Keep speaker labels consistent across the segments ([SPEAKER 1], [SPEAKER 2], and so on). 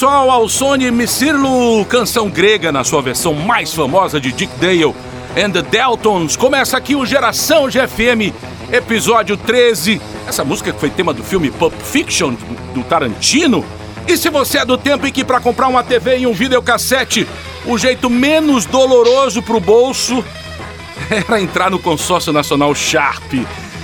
[SPEAKER 1] Pessoal, Alsone Missirlo, canção grega na sua versão mais famosa de Dick Dale and the Deltons. Começa aqui o Geração GFM, episódio 13. Essa música foi tema do filme Pulp Fiction do Tarantino. E se você é do tempo em que para comprar uma TV e um videocassete, o jeito menos doloroso pro bolso era entrar no consórcio nacional Sharp.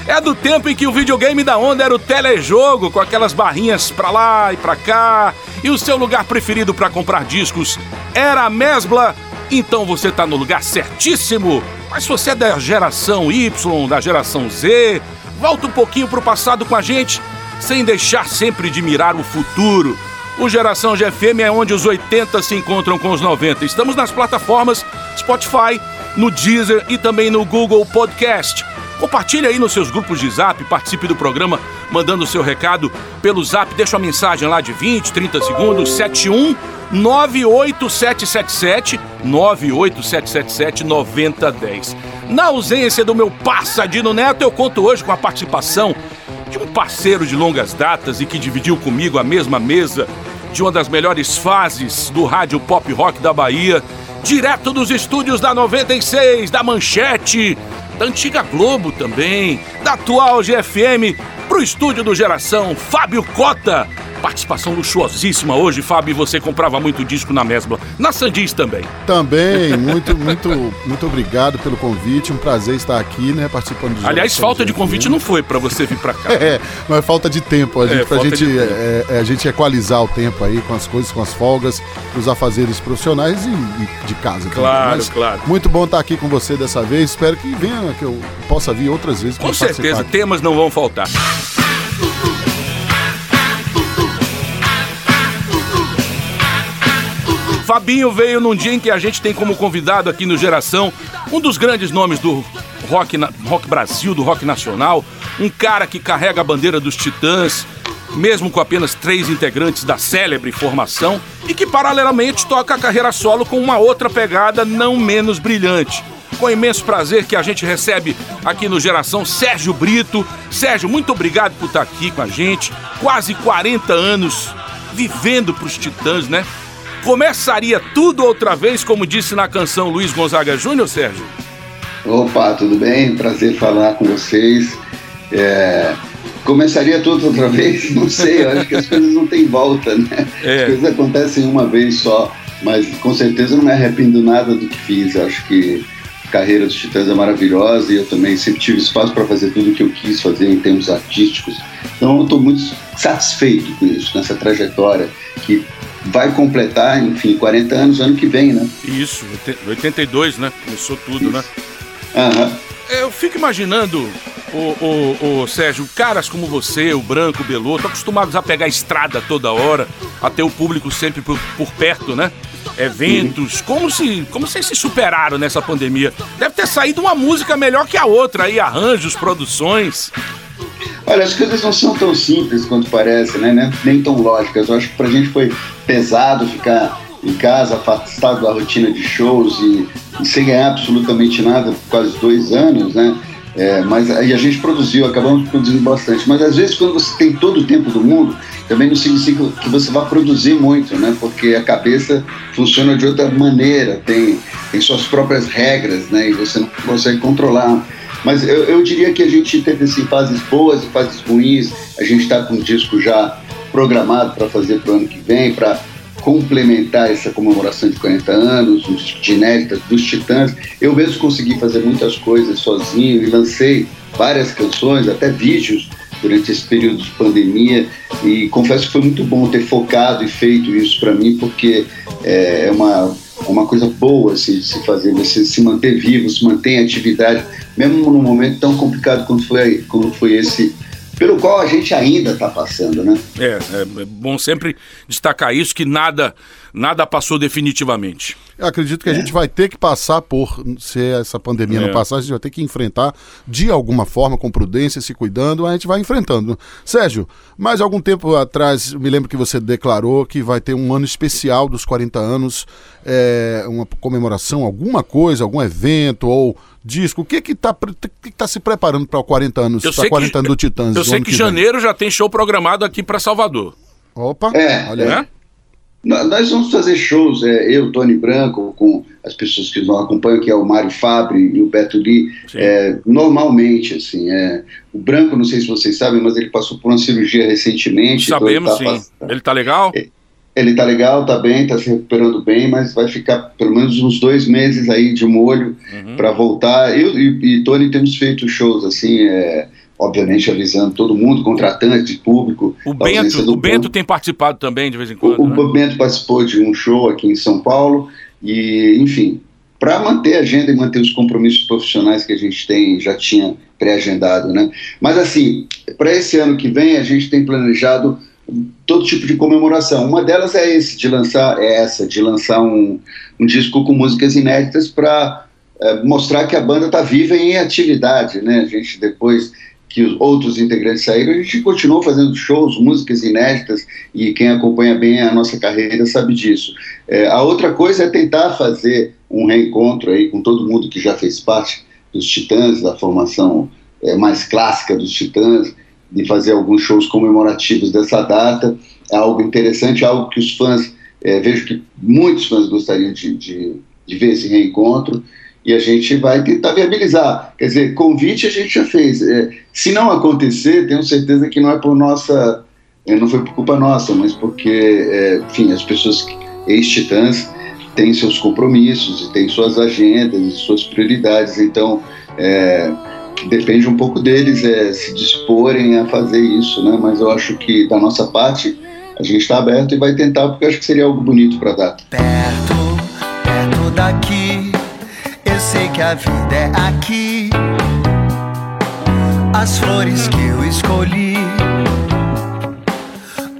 [SPEAKER 1] É do tempo em que o videogame da onda era o telejogo, com aquelas barrinhas pra lá e pra cá. E o seu lugar preferido para comprar discos era a Mesbla. Então você tá no lugar certíssimo. Mas se você é da geração Y, da geração Z, volta um pouquinho pro passado com a gente, sem deixar sempre de mirar o futuro. O Geração GFM é onde os 80 se encontram com os 90. Estamos nas plataformas Spotify, no Deezer e também no Google Podcast. Compartilhe aí nos seus grupos de zap, participe do programa mandando o seu recado pelo zap, deixa uma mensagem lá de 20, 30 segundos, 71 98777 98777 9010. Na ausência do meu passadino neto, eu conto hoje com a participação de um parceiro de longas datas e que dividiu comigo a mesma mesa de uma das melhores fases do rádio pop rock da Bahia, direto dos estúdios da 96, da Manchete, da antiga Globo também, da atual GFM, pro estúdio do Geração, Fábio Cota. Participação luxuosíssima hoje, Fábio. Você comprava muito disco na Mesbla, na Sandis também.
[SPEAKER 2] Também, muito, muito, muito obrigado pelo convite. Um prazer estar aqui, né, participando
[SPEAKER 1] de Aliás, falta de convite não foi para você vir para cá.
[SPEAKER 2] é, mas é falta de tempo. A gente, é, pra gente, é, é, a gente equalizar o tempo aí com as coisas, com as folgas, os afazeres profissionais e, e de casa.
[SPEAKER 1] Claro, claro.
[SPEAKER 2] Muito bom estar aqui com você dessa vez. Espero que venha, que eu possa vir outras vezes.
[SPEAKER 1] Com certeza, temas não vão faltar. Fabinho veio num dia em que a gente tem como convidado aqui no Geração um dos grandes nomes do rock, rock Brasil, do rock nacional, um cara que carrega a bandeira dos Titãs, mesmo com apenas três integrantes da célebre formação, e que paralelamente toca a carreira solo com uma outra pegada não menos brilhante. Com imenso prazer que a gente recebe aqui no Geração Sérgio Brito. Sérgio, muito obrigado por estar aqui com a gente. Quase 40 anos vivendo para os Titãs, né? Começaria tudo outra vez, como disse na canção Luiz Gonzaga Júnior, Sérgio?
[SPEAKER 3] Opa, tudo bem? Prazer falar com vocês. É... Começaria tudo outra vez? Não sei, eu acho que as coisas não têm volta, né? É. As coisas acontecem uma vez só, mas com certeza não me arrependo nada do que fiz. Acho que a carreira dos Titãs é maravilhosa e eu também sempre tive espaço para fazer tudo o que eu quis fazer em termos artísticos. Então eu estou muito satisfeito com isso, nessa trajetória que vai completar, enfim, 40 anos ano que vem, né?
[SPEAKER 1] Isso, 82, né? Começou tudo, Isso. né?
[SPEAKER 3] Aham.
[SPEAKER 1] Eu fico imaginando, o, o, o, Sérgio, caras como você, o Branco, o Beloto, acostumados a pegar estrada toda hora, a ter o público sempre por, por perto, né? Eventos, uhum. como se como vocês se superaram nessa pandemia? Deve ter saído uma música melhor que a outra aí, arranjos, produções.
[SPEAKER 3] Olha, as coisas não são tão simples quanto parece, né? Nem tão lógicas. Eu acho que pra gente foi pesado ficar em casa, afastado da rotina de shows e, e sem ganhar absolutamente nada por quase dois anos, né? É, mas aí a gente produziu, acabamos produzindo bastante. Mas às vezes quando você tem todo o tempo do mundo, também não significa que você vai produzir muito, né? Porque a cabeça funciona de outra maneira, tem, tem suas próprias regras, né? E você não consegue controlar. Mas eu, eu diria que a gente teve assim, fases boas e fases ruins. A gente está com um disco já programado para fazer para o ano que vem, para complementar essa comemoração de 40 anos, de inéditas dos Titãs. Eu mesmo consegui fazer muitas coisas sozinho e lancei várias canções, até vídeos durante esse período de pandemia e confesso que foi muito bom ter focado e feito isso para mim porque é, é uma uma coisa boa assim, de se fazer, você se manter vivo, se manter em atividade, mesmo num momento tão complicado como foi, como foi esse pelo qual a gente ainda está passando, né?
[SPEAKER 1] É, é bom sempre destacar isso, que nada, nada passou definitivamente.
[SPEAKER 2] Eu acredito que a é. gente vai ter que passar por, se essa pandemia é. não passar, a gente vai ter que enfrentar de alguma forma, com prudência, se cuidando, a gente vai enfrentando. Sérgio, mais algum tempo atrás, me lembro que você declarou que vai ter um ano especial dos 40 anos, é, uma comemoração, alguma coisa, algum evento ou disco. O que que tá, que tá se preparando para 40 anos, para 40 que, anos do Titãs?
[SPEAKER 1] Eu sei que, que janeiro já tem show programado aqui para Salvador.
[SPEAKER 2] Opa,
[SPEAKER 3] é, olha é. Nós vamos fazer shows, é, eu, Tony Branco, com as pessoas que nos acompanham, que é o Mário Fabre e o Beto Lee, é, normalmente, assim, é, o Branco, não sei se vocês sabem, mas ele passou por uma cirurgia recentemente.
[SPEAKER 1] Sabemos, então ele tá sim. Ele tá legal?
[SPEAKER 3] É, ele tá legal, tá bem, tá se recuperando bem, mas vai ficar pelo menos uns dois meses aí de molho uhum. para voltar. Eu e, e Tony temos feito shows, assim, é, obviamente avisando todo mundo, contratante, público.
[SPEAKER 1] O Bento, o Bento tem participado também de vez em quando.
[SPEAKER 3] O,
[SPEAKER 1] né?
[SPEAKER 3] o Bento participou de um show aqui em São Paulo e, enfim, para manter a agenda e manter os compromissos profissionais que a gente tem, já tinha pré-agendado, né? Mas assim, para esse ano que vem a gente tem planejado todo tipo de comemoração. Uma delas é esse, de lançar é essa, de lançar um, um disco com músicas inéditas para é, mostrar que a banda está viva e em atividade, né? A gente depois que os outros integrantes saíram, a gente continuou fazendo shows, músicas inéditas, e quem acompanha bem a nossa carreira sabe disso. É, a outra coisa é tentar fazer um reencontro aí com todo mundo que já fez parte dos Titãs, da formação é, mais clássica dos Titãs, de fazer alguns shows comemorativos dessa data. É algo interessante, algo que os fãs, é, vejo que muitos fãs gostariam de, de, de ver esse reencontro e a gente vai tentar viabilizar. Quer dizer, convite a gente já fez. É, se não acontecer, tenho certeza que não é por nossa, é, não foi por culpa nossa, mas porque, é, enfim, as pessoas ex-titãs têm seus compromissos e têm suas agendas e suas prioridades, então é, depende um pouco deles é, se disporem a fazer isso, né? Mas eu acho que da nossa parte a gente está aberto e vai tentar porque acho que seria algo bonito para dar.
[SPEAKER 4] Perto, perto daqui sei que a vida é aqui. As flores que eu escolhi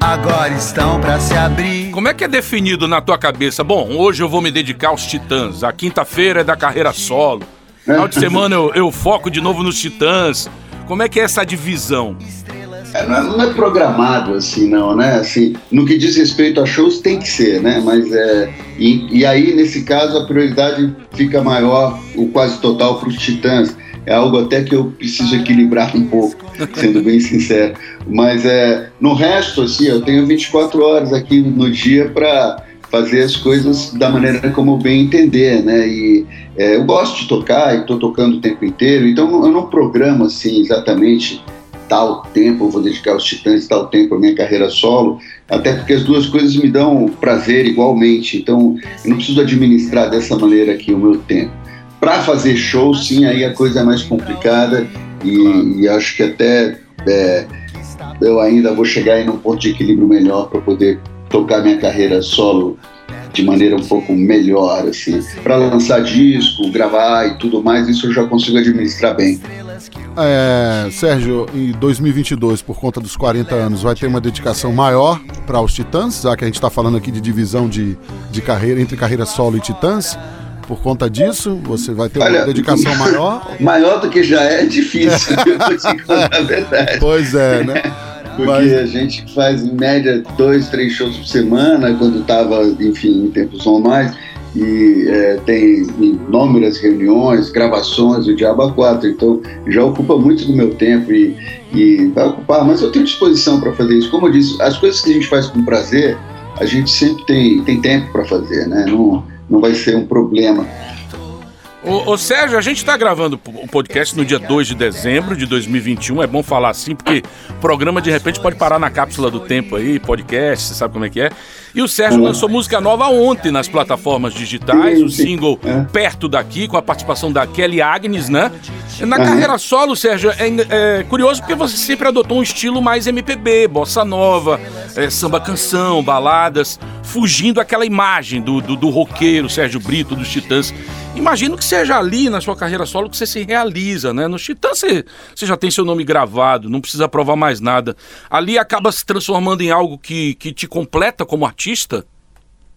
[SPEAKER 4] agora estão para se abrir.
[SPEAKER 1] Como é que é definido na tua cabeça? Bom, hoje eu vou me dedicar aos Titãs. A quinta-feira é da carreira solo. Final de semana eu, eu foco de novo nos Titãs. Como é que é essa divisão?
[SPEAKER 3] É, não, é, não, é, programado assim, não, né? Assim, no que diz respeito a shows tem que ser, né? Mas é e, e aí nesse caso a prioridade fica maior, o quase total para os Titãs. É algo até que eu preciso equilibrar um pouco, sendo bem sincero. Mas é no resto assim, eu tenho 24 horas aqui no dia para fazer as coisas da maneira como bem entender, né? E é, eu gosto de tocar e estou tocando o tempo inteiro, então eu não programo assim exatamente tal tempo eu vou dedicar aos Titãs, tal tempo a minha carreira solo, até porque as duas coisas me dão prazer igualmente, então eu não preciso administrar dessa maneira aqui o meu tempo. Para fazer show, sim, aí a coisa é mais complicada e, e acho que até é, eu ainda vou chegar em um ponto de equilíbrio melhor para poder tocar minha carreira solo de maneira um pouco melhor, assim. Para lançar disco, gravar e tudo mais, isso eu já consigo administrar bem.
[SPEAKER 2] É, Sérgio, em 2022, por conta dos 40 anos, vai ter uma dedicação maior para os Titãs, já que a gente está falando aqui de divisão de, de carreira entre carreira solo e Titãs. Por conta disso, você vai ter Olha, uma dedicação maior?
[SPEAKER 3] Maior do que já é, é difícil, eu vou te contar a verdade.
[SPEAKER 2] Pois é, né?
[SPEAKER 3] Porque Mas... a gente faz em média dois, três shows por semana, quando estava, enfim, em tempos normais e é, tem inúmeras reuniões, gravações, o Diabo 4, então já ocupa muito do meu tempo e, e vai ocupar, mas eu tenho disposição para fazer isso. Como eu disse, as coisas que a gente faz com prazer, a gente sempre tem, tem tempo para fazer, né? Não, não vai ser um problema.
[SPEAKER 1] Ô, ô, Sérgio, a gente está gravando o podcast no dia 2 de dezembro de 2021. É bom falar assim, porque o programa de repente pode parar na cápsula do tempo aí, podcast, sabe como é que é. E o Sérgio lançou música nova ontem nas plataformas digitais, o single é. Perto Daqui, com a participação da Kelly Agnes, né? Na carreira solo, Sérgio, é, é, curioso porque você sempre adotou um estilo mais MPB, bossa nova, é, samba canção, baladas, fugindo aquela imagem do, do, do roqueiro Sérgio Brito, dos Titãs. Imagino que seja ali na sua carreira solo que você se realiza, né? No Titãs você, você já tem seu nome gravado, não precisa provar mais nada. Ali acaba se transformando em algo que, que te completa como artista?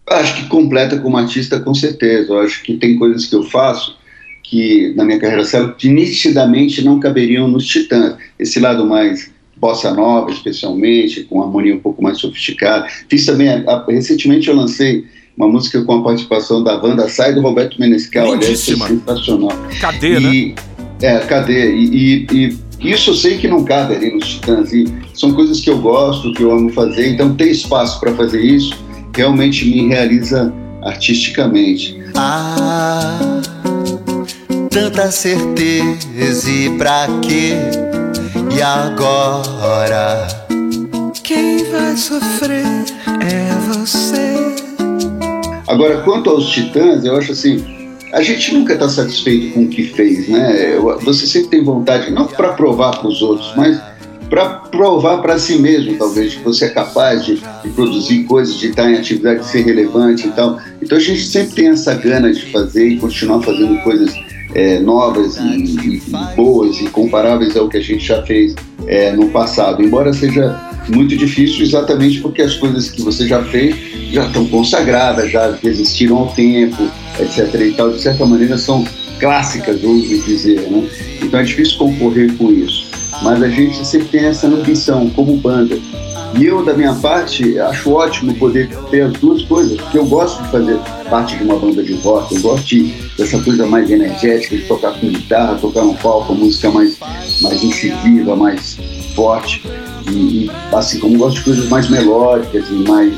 [SPEAKER 3] Acho que completa como artista, com certeza. Eu acho que tem coisas que eu faço que, na minha carreira solo, que nitidamente não caberiam nos Titãs. Esse lado mais bossa nova, especialmente, com harmonia um pouco mais sofisticada. Fiz também, a, recentemente eu lancei uma música com a participação da Wanda Sai do Roberto Menescal.
[SPEAKER 1] Lindíssima.
[SPEAKER 3] Aliás, é sensacional.
[SPEAKER 1] Cadê,
[SPEAKER 3] né? e, né? É, cadê? E, e, e, isso eu sei que não cabe ali nos Titãs. E são coisas que eu gosto, que eu amo fazer, então tem espaço para fazer isso. realmente me realiza artisticamente.
[SPEAKER 4] Ah, tanta certeza e pra quê? E agora? Quem vai sofrer é você.
[SPEAKER 3] Agora, quanto aos Titãs, eu acho assim, a gente nunca está satisfeito com o que fez, né? Você sempre tem vontade, não para provar para os outros, mas para provar para si mesmo, talvez, que você é capaz de, de, produzir coisas, de estar em atividade, de ser relevante e tal. Então a gente sempre tem essa gana de fazer e continuar fazendo coisas é, novas e, e, boas e comparáveis ao que a gente já fez é, no passado, embora seja muito difícil exatamente porque as coisas que você já fez já estão consagradas, já resistiram ao tempo, etc. e tal, de certa maneira são clássicas, vamos dizer, né? Então é difícil concorrer com isso mas a gente sempre tem essa ambição como banda. E eu, da minha parte, acho ótimo poder ter as duas coisas, porque eu gosto de fazer parte de uma banda de rock, eu gosto de, dessa coisa mais energética, de tocar com guitarra, tocar no palco, música mais, mais incisiva, mais forte. E, e, assim como gosto de coisas mais melódicas e mais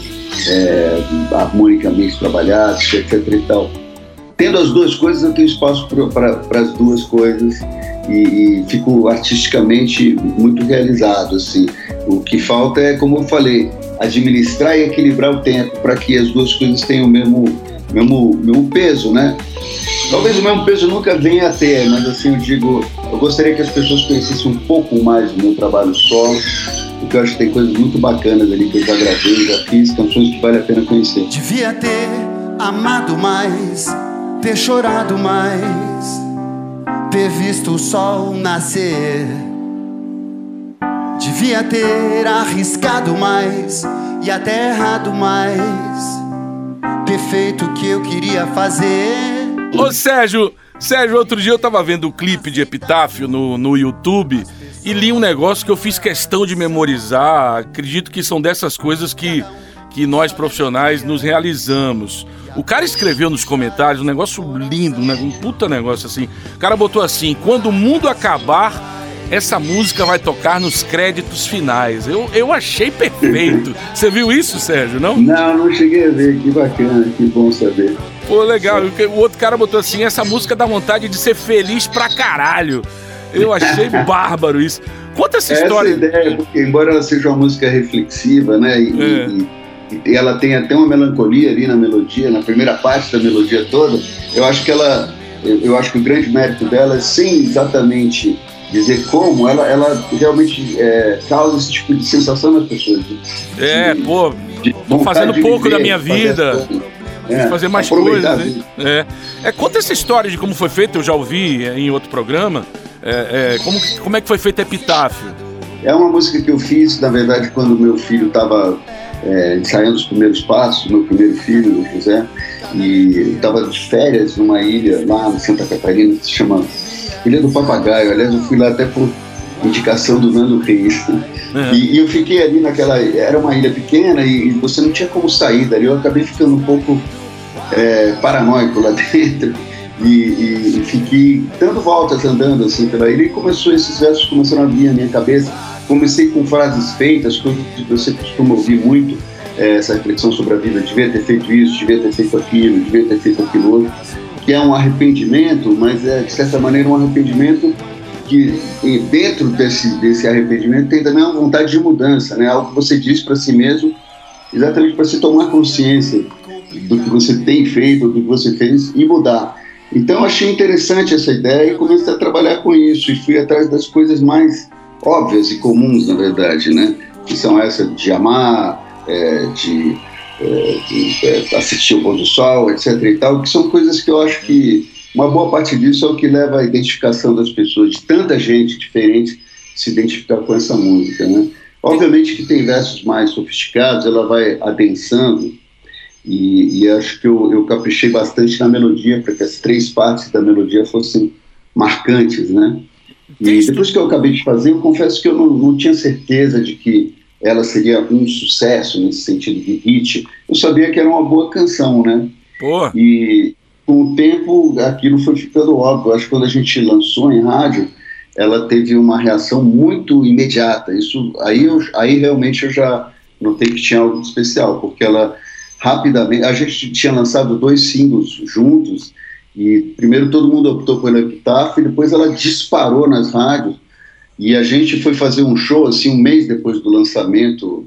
[SPEAKER 3] é, harmonicamente trabalhadas, etc e tal. Tendo as duas coisas, eu tenho espaço para as duas coisas e, e, fico artisticamente muito realizado. Assim. O que falta é, como eu falei, administrar e equilibrar o tempo para que as duas coisas tenham o mesmo, mesmo, mesmo peso, né? Talvez o mesmo peso nunca venha a ter, mas assim eu digo, eu gostaria que as pessoas conhecessem um pouco mais do meu trabalho solo, porque eu acho que tem coisas muito bacanas ali que eu já gravei, já fiz, canções que vale a pena conhecer.
[SPEAKER 4] Devia ter amado mais, ter chorado mais ter visto o sol nascer. Devia ter arriscado mais e até errado mais. Ter feito o que eu queria fazer.
[SPEAKER 1] Ô Sérgio, Sérgio, outro dia eu tava vendo o clipe de Epitáfio no, no YouTube e li um negócio que eu fiz questão de memorizar. Acredito que são dessas coisas que, que nós profissionais nos realizamos. O cara escreveu nos comentários um negócio lindo, um puta negócio assim. O cara botou assim: quando o mundo acabar, essa música vai tocar nos créditos finais. Eu, eu achei perfeito. Você viu isso, Sérgio, não?
[SPEAKER 3] Não, não cheguei a ver. Que bacana, que bom saber.
[SPEAKER 1] Pô, legal. O outro cara botou assim: essa música dá vontade de ser feliz pra caralho. Eu achei bárbaro isso. Conta essa história.
[SPEAKER 3] Essa ideia, porque embora ela seja uma música reflexiva, né? E, é. e e ela tem até uma melancolia ali na melodia, na primeira parte da melodia toda. Eu acho que ela, eu acho que o grande mérito dela é sem exatamente dizer como, ela, ela realmente é, causa esse tipo de sensação nas pessoas. De,
[SPEAKER 1] é, de, pô, tô fazendo pouco viver, da minha vida. É, fazer mais coisas, né? É. é, conta essa história de como foi feito, eu já ouvi em outro programa. É, é, como, como é que foi feito Epitáfio?
[SPEAKER 3] É uma música que eu fiz, na verdade, quando meu filho estava é, ensaiando os primeiros passos, meu primeiro filho, o José, e estava de férias numa ilha lá em Santa Catarina que se chama Ilha do Papagaio. Aliás, eu fui lá até por indicação do Nando Reis. Uhum. E, e, eu fiquei ali naquela. Era uma ilha pequena e, e, você não tinha como sair dali. Eu acabei ficando um pouco é, paranoico lá dentro. E, e, e, fiquei dando voltas andando assim pela ilha e começou esses versos começaram a vir na minha cabeça Comecei com frases feitas, coisas que você costuma ouvir muito, é, essa reflexão sobre a vida. Devia ter feito isso, devia ter feito aquilo, devia ter feito aquilo outro. Que é um arrependimento, mas é, de certa maneira, um arrependimento que dentro desse, desse arrependimento tem também uma vontade de mudança, né? Algo que você diz para si mesmo, exatamente para se tomar consciência do que você tem feito, do que você fez e mudar. Então achei interessante essa ideia e comecei a trabalhar com isso e fui atrás das coisas mais óbvias e comuns, na verdade, né? Que são essas de amar, é, de, assistir o pôr do sol, etc. e tal, que são coisas que eu acho que uma boa parte disso é o que leva à identificação das pessoas, de tanta gente diferente se identificar com essa música, né? Obviamente que tem versos mais sofisticados, ela vai adensando, e, e acho que eu, eu caprichei bastante na melodia, para que as três partes da melodia fossem marcantes, né? E depois que eu acabei de fazer, eu confesso que eu não, não tinha certeza de que ela seria um sucesso nesse sentido de hit. Eu sabia que era uma boa canção, né?
[SPEAKER 1] Pô.
[SPEAKER 3] E com o tempo aquilo foi ficando óbvio. Acho que quando a gente lançou em rádio, ela teve uma reação muito imediata. Isso aí, eu, aí realmente eu já notei que tinha algo especial, porque ela rapidamente. A gente tinha lançado dois singles juntos, e primeiro todo mundo optou pelo Epitáfio, e depois ela disparou nas rádios. E a gente foi fazer um show, assim, um mês depois do lançamento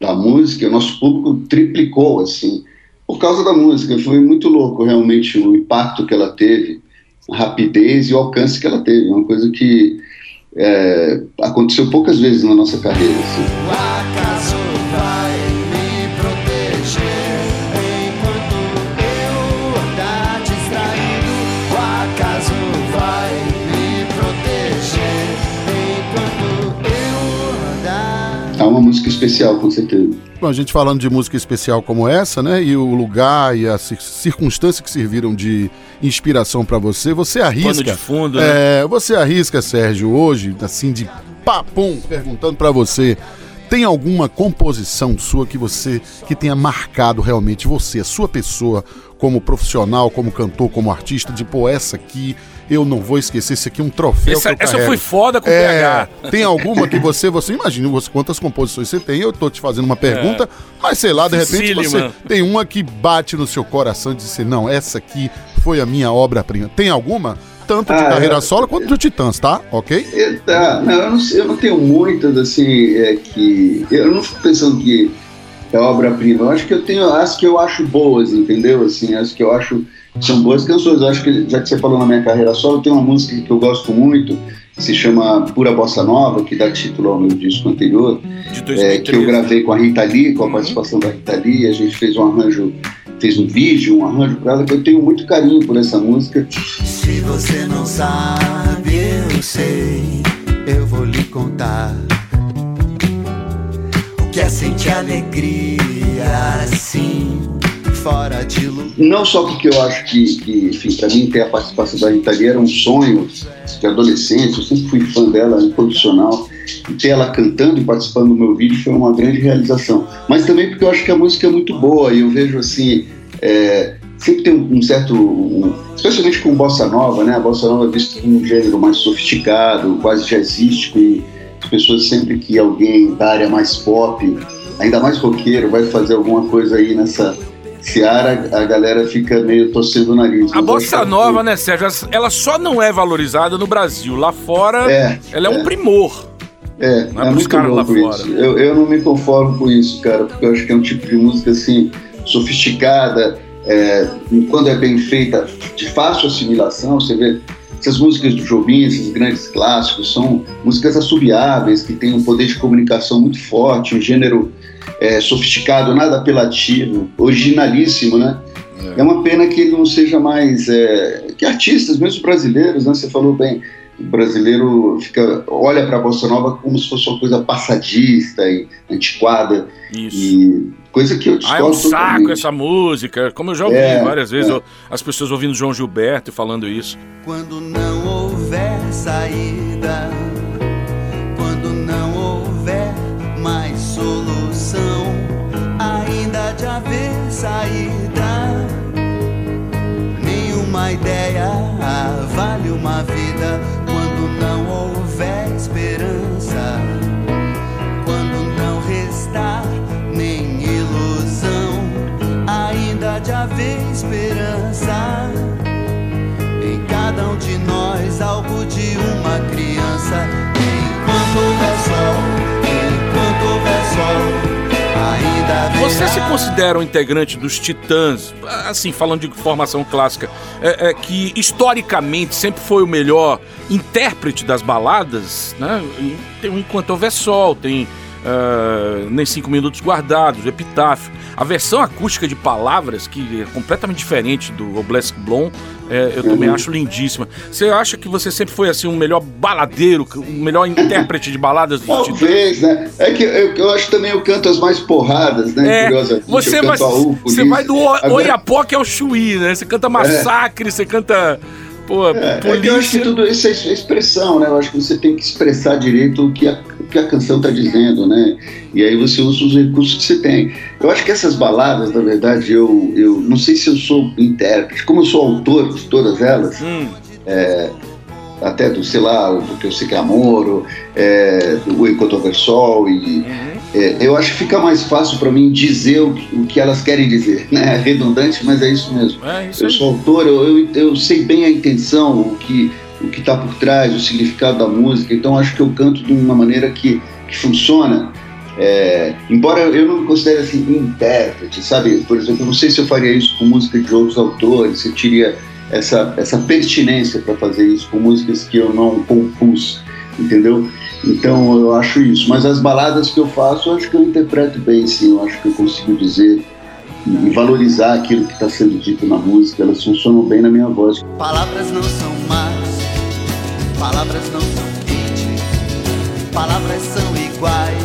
[SPEAKER 3] da música, o nosso público triplicou, assim, por causa da música. Foi muito louco, realmente, o impacto que ela teve, a rapidez e o alcance que ela teve. Uma coisa que é, aconteceu poucas vezes na nossa carreira. Assim. Música especial, com certeza.
[SPEAKER 2] Bom, a gente falando de música especial como essa, né? E o lugar e as circunstâncias que serviram de inspiração para você, você arrisca. Pano
[SPEAKER 1] de fundo, né?
[SPEAKER 2] É, você arrisca, Sérgio, hoje, assim, de papum, perguntando para você. Tem alguma composição sua que você que tenha marcado realmente você, a sua pessoa, como profissional, como cantor, como artista, de pô, essa aqui eu não vou esquecer, esse aqui é um troféu
[SPEAKER 1] essa,
[SPEAKER 2] que eu
[SPEAKER 1] Essa foi foda com o é,
[SPEAKER 2] PH. Tem alguma que você, você imagina você, quantas composições você tem, eu tô te fazendo uma pergunta, é. mas sei lá, de repente você tem uma que bate no seu coração e diz assim, não, essa aqui foi a minha obra-prima. Tem alguma? Tanto de ah, carreira eu, solo quanto do Titãs, tá? Ok?
[SPEAKER 3] É, tá, não, eu não, eu não tenho muitas, assim, é, que... Eu não fico pensando que é obra-prima. Eu acho que eu tenho as que eu acho boas, entendeu? Assim, as que eu acho são boas canções. Eu acho que, já que você falou na minha carreira solo, tem uma música que eu gosto muito, que se chama Pura Bossa Nova, que dá título ao meu disco anterior, é, que eu gravei com a Rita Lee, com a participação da Rita Lee, a gente fez um arranjo, fez um vídeo, um arranjo para ela, que eu tenho muito carinho por essa música.
[SPEAKER 4] Se você não sabe, eu sei, eu vou lhe contar. O que é sentir alegria assim fora de.
[SPEAKER 3] Não só porque eu acho que, que enfim, para mim ter a participação da Rita Lee era um sonho de adolescente, eu sempre fui fã dela, incondicional, e ter ela cantando e participando do meu vídeo foi uma grande realização. Mas também porque eu acho que a música é muito boa e eu vejo assim. É, sempre tem um, certo. Um, especialmente com bossa nova, né? A bossa nova é vista como um gênero mais sofisticado, quase jazzístico, e as pessoas sempre que alguém da área mais pop, ainda mais roqueiro, vai fazer alguma coisa aí nessa Seara, a galera fica meio torcendo o nariz.
[SPEAKER 1] A bossa nova, né, Sérgio? Ela só não é valorizada no Brasil. Lá fora, é, ela é, é. um primor.
[SPEAKER 3] É, não é, é muito lá fora. Isso. Eu, eu não me conformo com isso, cara, porque eu acho que é um tipo de música assim, sofisticada, é, quando é bem feita, de fácil assimilação. Você vê essas músicas do Jobim, esses grandes clássicos, são músicas assobiáveis, que têm um poder de comunicação muito forte, um gênero é, sofisticado, nada apelativo, originalíssimo, né? É. é uma pena que ele não seja mais. É, que artistas, mesmo brasileiros, né? Você falou bem, o brasileiro fica, olha para a Bossa Nova como se fosse uma coisa passadista e antiquada. Isso. E coisa que eu
[SPEAKER 1] discordo Ah, é um saco totalmente. essa música. Como eu já ouvi é, várias vezes, é. eu, as pessoas ouvindo João Gilberto falando isso.
[SPEAKER 4] Quando não houver saída, quando não houver solução, ainda de haver saída. Nenhuma ideia vale uma vida quando não houver esperança, quando não restar nem ilusão, ainda de haver esperança. Em cada um de nós, algo de uma criança, enquanto houver sol.
[SPEAKER 1] Você se considera um integrante dos Titãs, assim, falando de formação clássica, é, é, que historicamente sempre foi o melhor intérprete das baladas, né? Tem o Enquanto Houver Sol, tem uh, Nem Cinco Minutos Guardados, o Epitáfio. A versão acústica de palavras, que é completamente diferente do Oblesk Blom, é, eu também uhum. acho lindíssima. Você acha que você sempre foi assim um melhor baladeiro, um melhor intérprete de baladas do
[SPEAKER 3] Talvez, né? É que eu, eu acho também eu canto as mais porradas, né?
[SPEAKER 1] É, você vai, você vai do Oiapoque ao Chuí, né? Você canta Massacre, é. você canta Pô,
[SPEAKER 3] é, polícia... é eu acho que tudo isso é expressão, né? Eu acho que você tem que expressar direito o que a, o que a canção está dizendo, né? E aí você usa os recursos que você tem. Eu acho que essas baladas, na verdade, eu, eu não sei se eu sou intérprete, como eu sou autor de todas elas, hum. é, até do, sei lá, do que eu sei que é amor, é, do Enquanto Houver Sol e... Uhum é, eu acho que fica mais fácil para mim dizer o que, o que, elas querem dizer. Né? É redundante, mas é isso mesmo. É isso eu sou autor, eu, eu, eu, sei bem a intenção, o que o que está por trás, o significado da música. Então acho que eu canto de uma maneira que, que funciona. É, embora eu não me considere assim intérprete, sabe? Por exemplo, eu não sei se eu faria isso com música de outros autores, se eu teria essa, essa pertinência para fazer isso com músicas que eu não compus, entendeu? Então eu acho isso. Mas as baladas que eu faço, eu acho que eu interpreto bem, sim. Eu acho que eu consigo dizer e valorizar aquilo que está sendo dito na música. Elas funcionam bem na minha voz.
[SPEAKER 4] Palavras não são más, palavras não são quentes, palavras são iguais,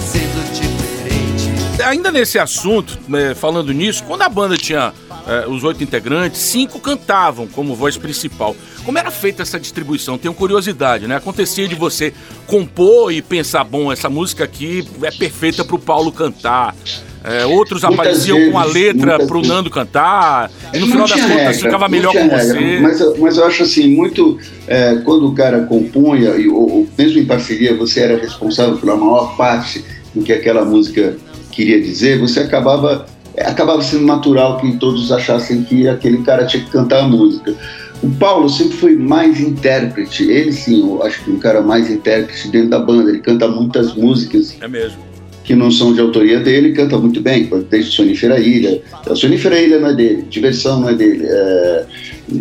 [SPEAKER 4] sendo diferentes.
[SPEAKER 1] Ainda nesse assunto, né, falando nisso, quando a banda tinha é, os oito integrantes, cinco cantavam como voz principal. Como era feita essa distribuição? Tenho curiosidade, né? Acontecia de você compor e pensar, bom, essa música aqui é perfeita para o Paulo cantar. É, outros muitas apareciam vezes, com a letra para o Nando cantar, e no final das contas regra, ficava melhor com regra, você.
[SPEAKER 3] Mas, mas eu acho assim, muito. É, quando o cara compunha, e, ou, ou, mesmo em parceria, você era responsável pela maior parte do que aquela música queria dizer, você acabava é, acabava sendo natural que todos achassem que aquele cara tinha que cantar a música. O Paulo sempre foi mais intérprete. Ele sim, eu acho que um cara mais intérprete dentro da banda. Ele canta muitas músicas.
[SPEAKER 1] É mesmo.
[SPEAKER 3] Que não são de autoria dele, canta muito bem, desde Sonífera Ilha. A Sonífera Ilha não é dele, Diversão não é dele. É...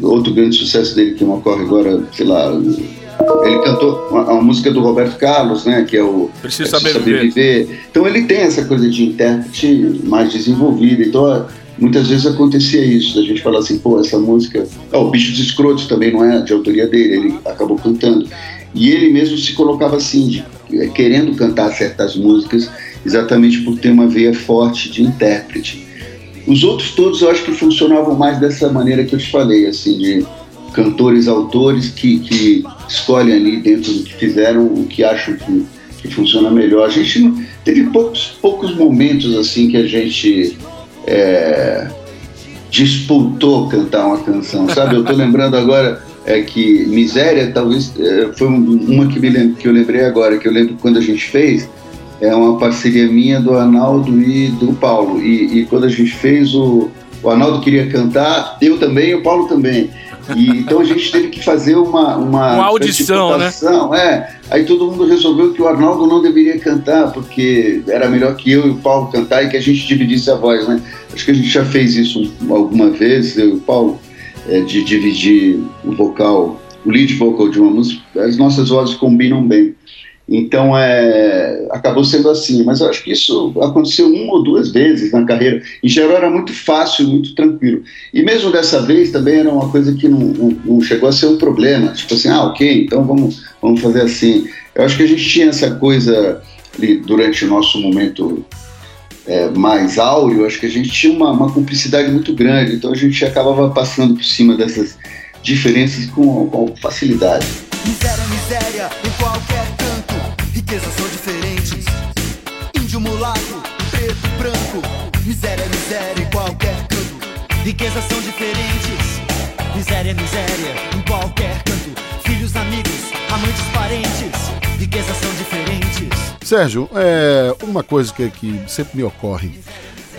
[SPEAKER 3] Outro grande sucesso dele que me ocorre agora, sei lá, ele cantou a, a, música do Roberto Carlos, né? Que é o
[SPEAKER 1] Preciso Saber, saber viver.
[SPEAKER 3] viver. Então ele tem essa coisa de intérprete mais desenvolvida. Então muitas vezes acontecia isso, a gente falar assim, pô, essa música. Oh, o Bicho dos Escrotos também não é de autoria dele, ele acabou cantando. E ele mesmo se colocava assim, de, é, querendo cantar certas músicas, exatamente por ter uma veia forte de intérprete. Os outros todos eu acho que funcionavam mais dessa maneira que eu te falei, assim, de cantores, autores que, que escolhem ali dentro do que fizeram o que acham que, que funciona melhor. A gente não, teve poucos, poucos momentos assim que a gente é, disputou cantar uma canção, sabe? Eu tô lembrando agora é que Miséria talvez é, foi uma que, me, que eu lembrei agora, que eu lembro quando a gente fez, é uma parceria minha do Arnaldo e do Paulo. E, e quando a gente fez, o, o Arnaldo queria cantar, eu também e o Paulo também. E, então a gente teve que fazer uma, uma,
[SPEAKER 1] uma audição, né?
[SPEAKER 3] É. Aí todo mundo resolveu que o Arnaldo não deveria cantar, porque era melhor que eu e o Paulo cantar e que a gente dividisse a voz, né? Acho que a gente já fez isso alguma vez, eu e o Paulo, é, de dividir o vocal, o lead vocal de uma música. As nossas vozes combinam bem. Então, é, acabou sendo assim. Mas eu acho que isso aconteceu uma ou duas vezes na carreira. Em geral, era muito fácil, muito tranquilo. E mesmo dessa vez, também era uma coisa que não, não, não chegou a ser um problema. Tipo assim, ah, ok, então vamos, vamos fazer assim. Eu acho que a gente tinha essa coisa ali, durante o nosso momento é, mais áureo, acho que a gente tinha uma, uma cumplicidade muito grande. Então, a gente acabava passando por cima dessas diferenças com, com facilidade.
[SPEAKER 4] Miséria, miséria, riquezas são diferentes. Índio, mulato, preto, branco. Miséria, miséria em qualquer canto. Riquezas são diferentes. Miséria, miséria em qualquer canto. Filhos, amigos, amantes, parentes. Riquezas são diferentes.
[SPEAKER 2] Sérgio, é uma coisa que, que sempre me ocorre.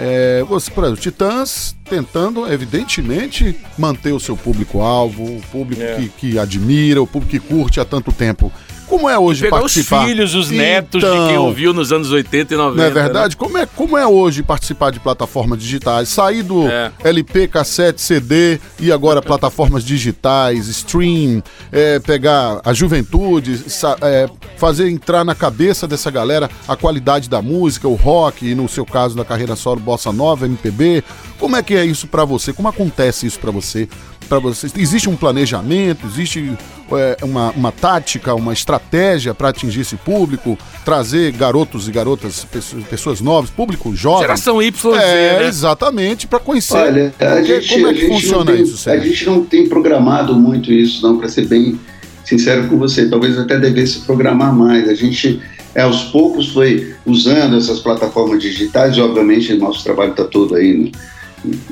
[SPEAKER 2] É, você, por exemplo, Titãs tentando, evidentemente, manter o seu público-alvo, o público é. que, que admira, o público que curte há tanto tempo. Como é hoje Pegar participar?
[SPEAKER 1] os filhos, os netos então, de quem então, ouviu nos anos 80 e 90.
[SPEAKER 2] Não é verdade? Né? Como, é, como é hoje participar de plataformas digitais? Sair do é. LP, cassete, CD e agora plataformas digitais, stream, é, pegar a juventude, é, fazer entrar na cabeça dessa galera a qualidade da música, o rock, e no seu caso da carreira solo, bossa nova, MPB. Como é que é isso para você? Como acontece isso para você? Para vocês? Existe um planejamento? Existe é, uma, uma tática, uma estratégia para atingir esse público? Trazer garotos e garotas, pessoas, pessoas novas, público jovem?
[SPEAKER 1] Geração Y,
[SPEAKER 2] é, né? Exatamente, para conhecer.
[SPEAKER 3] Olha, a gente, como é que funciona tem, isso, Sérgio? A gente não tem programado muito isso, não, para ser bem sincero com você. Talvez até devesse programar mais. A gente é, aos poucos foi usando essas plataformas digitais, e obviamente o nosso trabalho está todo aí né?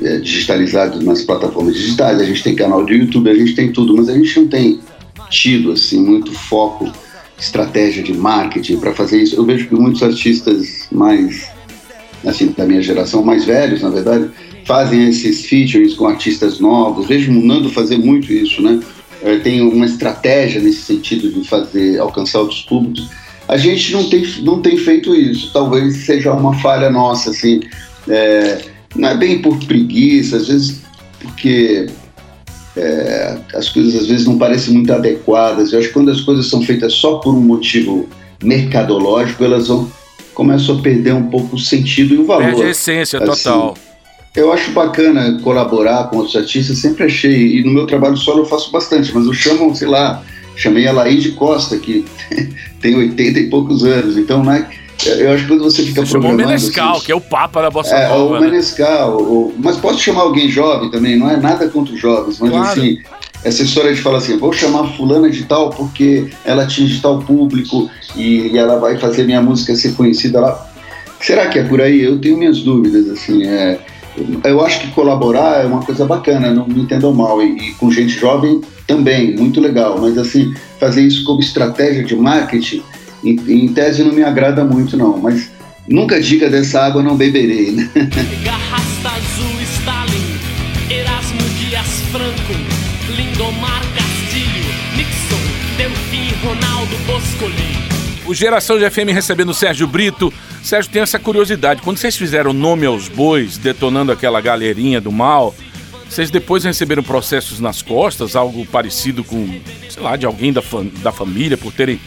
[SPEAKER 3] É, digitalizado nas plataformas digitais, a gente tem canal de YouTube, a gente tem tudo, mas a gente não tem tido assim muito foco estratégia de marketing para fazer isso. Eu vejo que muitos artistas mais, assim, da minha geração, mais velhos, na verdade, fazem esses features com artistas novos. Vejo o Nando fazer muito isso, né? É, tem uma estratégia nesse sentido de fazer alcançar outros públicos. A gente não tem, não tem feito isso. Talvez seja uma falha nossa, assim. É, não é bem por preguiça, às vezes porque é, as coisas às vezes não parecem muito adequadas. Eu acho que quando as coisas são feitas só por um motivo mercadológico, elas vão começam a perder um pouco o sentido e o valor. Perde
[SPEAKER 1] a essência assim, total.
[SPEAKER 3] Eu acho bacana colaborar com outros artistas, sempre achei, e no meu trabalho solo eu faço bastante, mas eu chamo, sei lá, chamei a Laís Costa, que tem 80 e poucos anos, então, né, eu acho que quando você fica você programando...
[SPEAKER 1] o Menescal, assim, que é o papa da Bossa
[SPEAKER 3] é, Nova. É, o né? Menescal, o, mas pode chamar alguém jovem também, não é nada contra os jovens, mas claro. assim, essa história de falar assim, vou chamar fulana de tal porque ela atinge tal público e, e ela vai fazer minha música ser conhecida lá. Será que é por aí? Eu tenho minhas dúvidas, assim, é... Eu acho que colaborar é uma coisa bacana, não me entendam mal, e, e com gente jovem também, muito legal, mas assim, fazer isso como estratégia de marketing em, em tese não me agrada muito não, mas nunca diga dessa água não beberei, né? Garrasta Azul, Stalin, Erasmo Dias Franco,
[SPEAKER 1] Lindomar Castilho, Nixon, Delfim, Ronaldo Boscoli. O Geração de FM recebendo o Sérgio Brito. Sérgio tem essa curiosidade. Quando vocês fizeram nome aos bois, detonando aquela galerinha do mal, vocês depois receberam processos nas costas, algo parecido com, sei lá, de alguém da, fam da família, por terem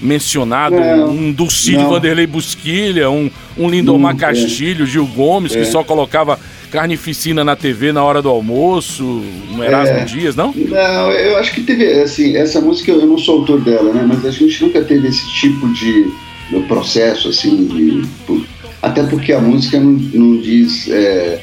[SPEAKER 1] mencionado não, um Dulcídio Vanderlei Busquilha, um, um Lindomar Castilho, é. Gil Gomes, é. que só colocava carnificina na TV na hora do almoço, um Erasmo é. Dias, não?
[SPEAKER 3] Não, eu acho que teve, assim, essa música eu não sou autor dela, né, mas a gente nunca teve esse tipo de processo, assim, de, até porque a música não, não diz... É,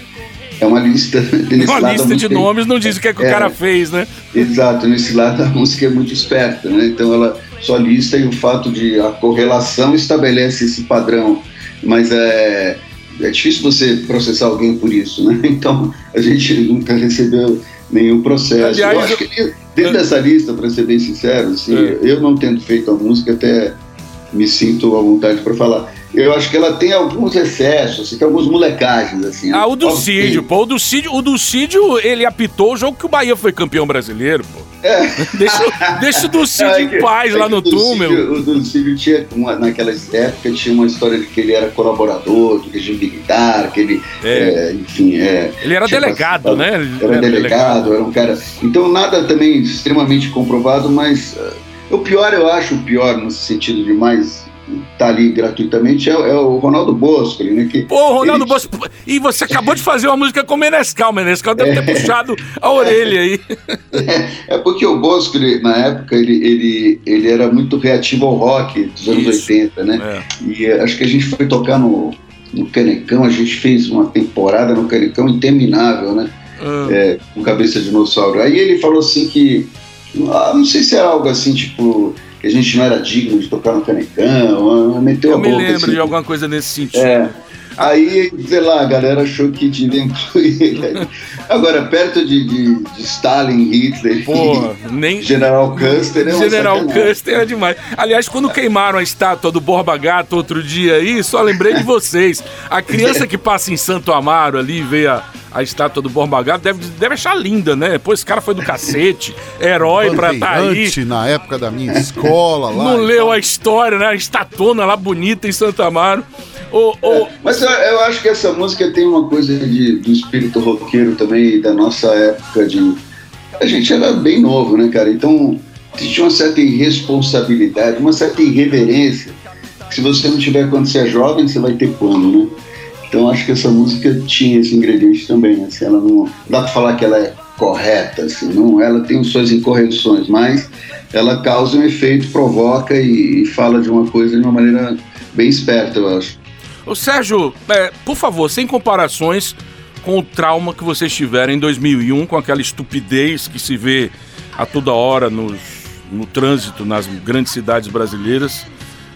[SPEAKER 3] é uma lista.
[SPEAKER 1] Uma lista de nomes não diz o que, é que o cara fez, né?
[SPEAKER 3] Exato, nesse lado a música é muito esperta, né? Então ela só lista e o fato de a correlação estabelece esse padrão. Mas é, é difícil você processar alguém por isso, né? Então a gente nunca recebeu nenhum processo. Aliás, eu acho que dentro eu... dessa lista, para ser bem sincero, assim, é. eu não tendo feito a música, até me sinto à vontade para falar eu acho que ela tem alguns excessos, assim, tem algumas molecagens, assim.
[SPEAKER 1] Ah, o do Cídio, pô. O do Cídio, o do Cídio, ele apitou o jogo que o Bahia foi campeão brasileiro, pô. É. Deixa, deixa o do Cídio é, em paz é lá no túnel.
[SPEAKER 3] o do Cídio tinha, uma, naquelas épocas, tinha uma história de que ele era colaborador do regime militar, que ele, é. é enfim... É,
[SPEAKER 1] ele era delegado, né?
[SPEAKER 3] Era, era delegado, delegado, era um cara... Então, nada também extremamente comprovado, mas... Uh, o pior, eu acho, o pior no sentido de mais tá ali gratuitamente é, é, o Ronaldo Bosco, né? Que
[SPEAKER 1] Pô, Ronaldo ele... Bosco. E você acabou de fazer uma música com o Menescal. O Menescal deve ter é. puxado a orelha aí.
[SPEAKER 3] É, é, porque o Bosco, ele, na época, ele, ele, ele era muito reativo ao rock dos anos Isso. 80, né? É. E eh, acho que a gente foi tocar no, no Canecão, a gente fez uma temporada no Canecão interminável, né? Ah. É, com cabeça de dinossauro. Aí ele falou assim que. Ah, não sei se era algo assim, tipo que a gente não era digno de tocar no Canecão, meteu
[SPEAKER 1] Eu
[SPEAKER 3] a boca.
[SPEAKER 1] Eu me lembro assim. de alguma coisa nesse sentido.
[SPEAKER 3] É. Aí, sei lá, a galera achou que tinha incluir ele. Agora, perto de, de, de Stalin, Hitler,
[SPEAKER 1] Porra, nem...
[SPEAKER 3] General Custer, é
[SPEAKER 1] General Custer é demais. Aliás, quando queimaram a estátua do Borba Gato outro dia aí, só lembrei de vocês. A criança que passa em Santo Amaro ali, veio a, a estátua do Borba Gato, deve, deve achar linda, né? Pô, esse cara foi do cacete, herói pra estar tá aí.
[SPEAKER 2] na época da minha escola lá.
[SPEAKER 1] Não leu a história, né? A estatona lá bonita em Santo Amaro.
[SPEAKER 3] Oh, oh. É, mas eu, eu, acho que essa música tem uma coisa de, do espírito roqueiro também, da nossa época de. A gente era bem novo, né, cara? Então tinha uma certa irresponsabilidade, uma certa irreverência. Se você não tiver quando você é jovem, você vai ter quando, né? Então acho que essa música tinha esse ingrediente também? Assim, ela não dá para falar que ela é correta, assim, não, ela tem suas incorreções, mas ela causa um efeito, provoca e, e fala de uma coisa de uma maneira bem esperta, eu acho.
[SPEAKER 1] Ô Sérgio, é, por favor, sem comparações com o trauma que vocês tiveram em 2001, com aquela estupidez que se vê a toda hora nos, no trânsito nas grandes cidades brasileiras,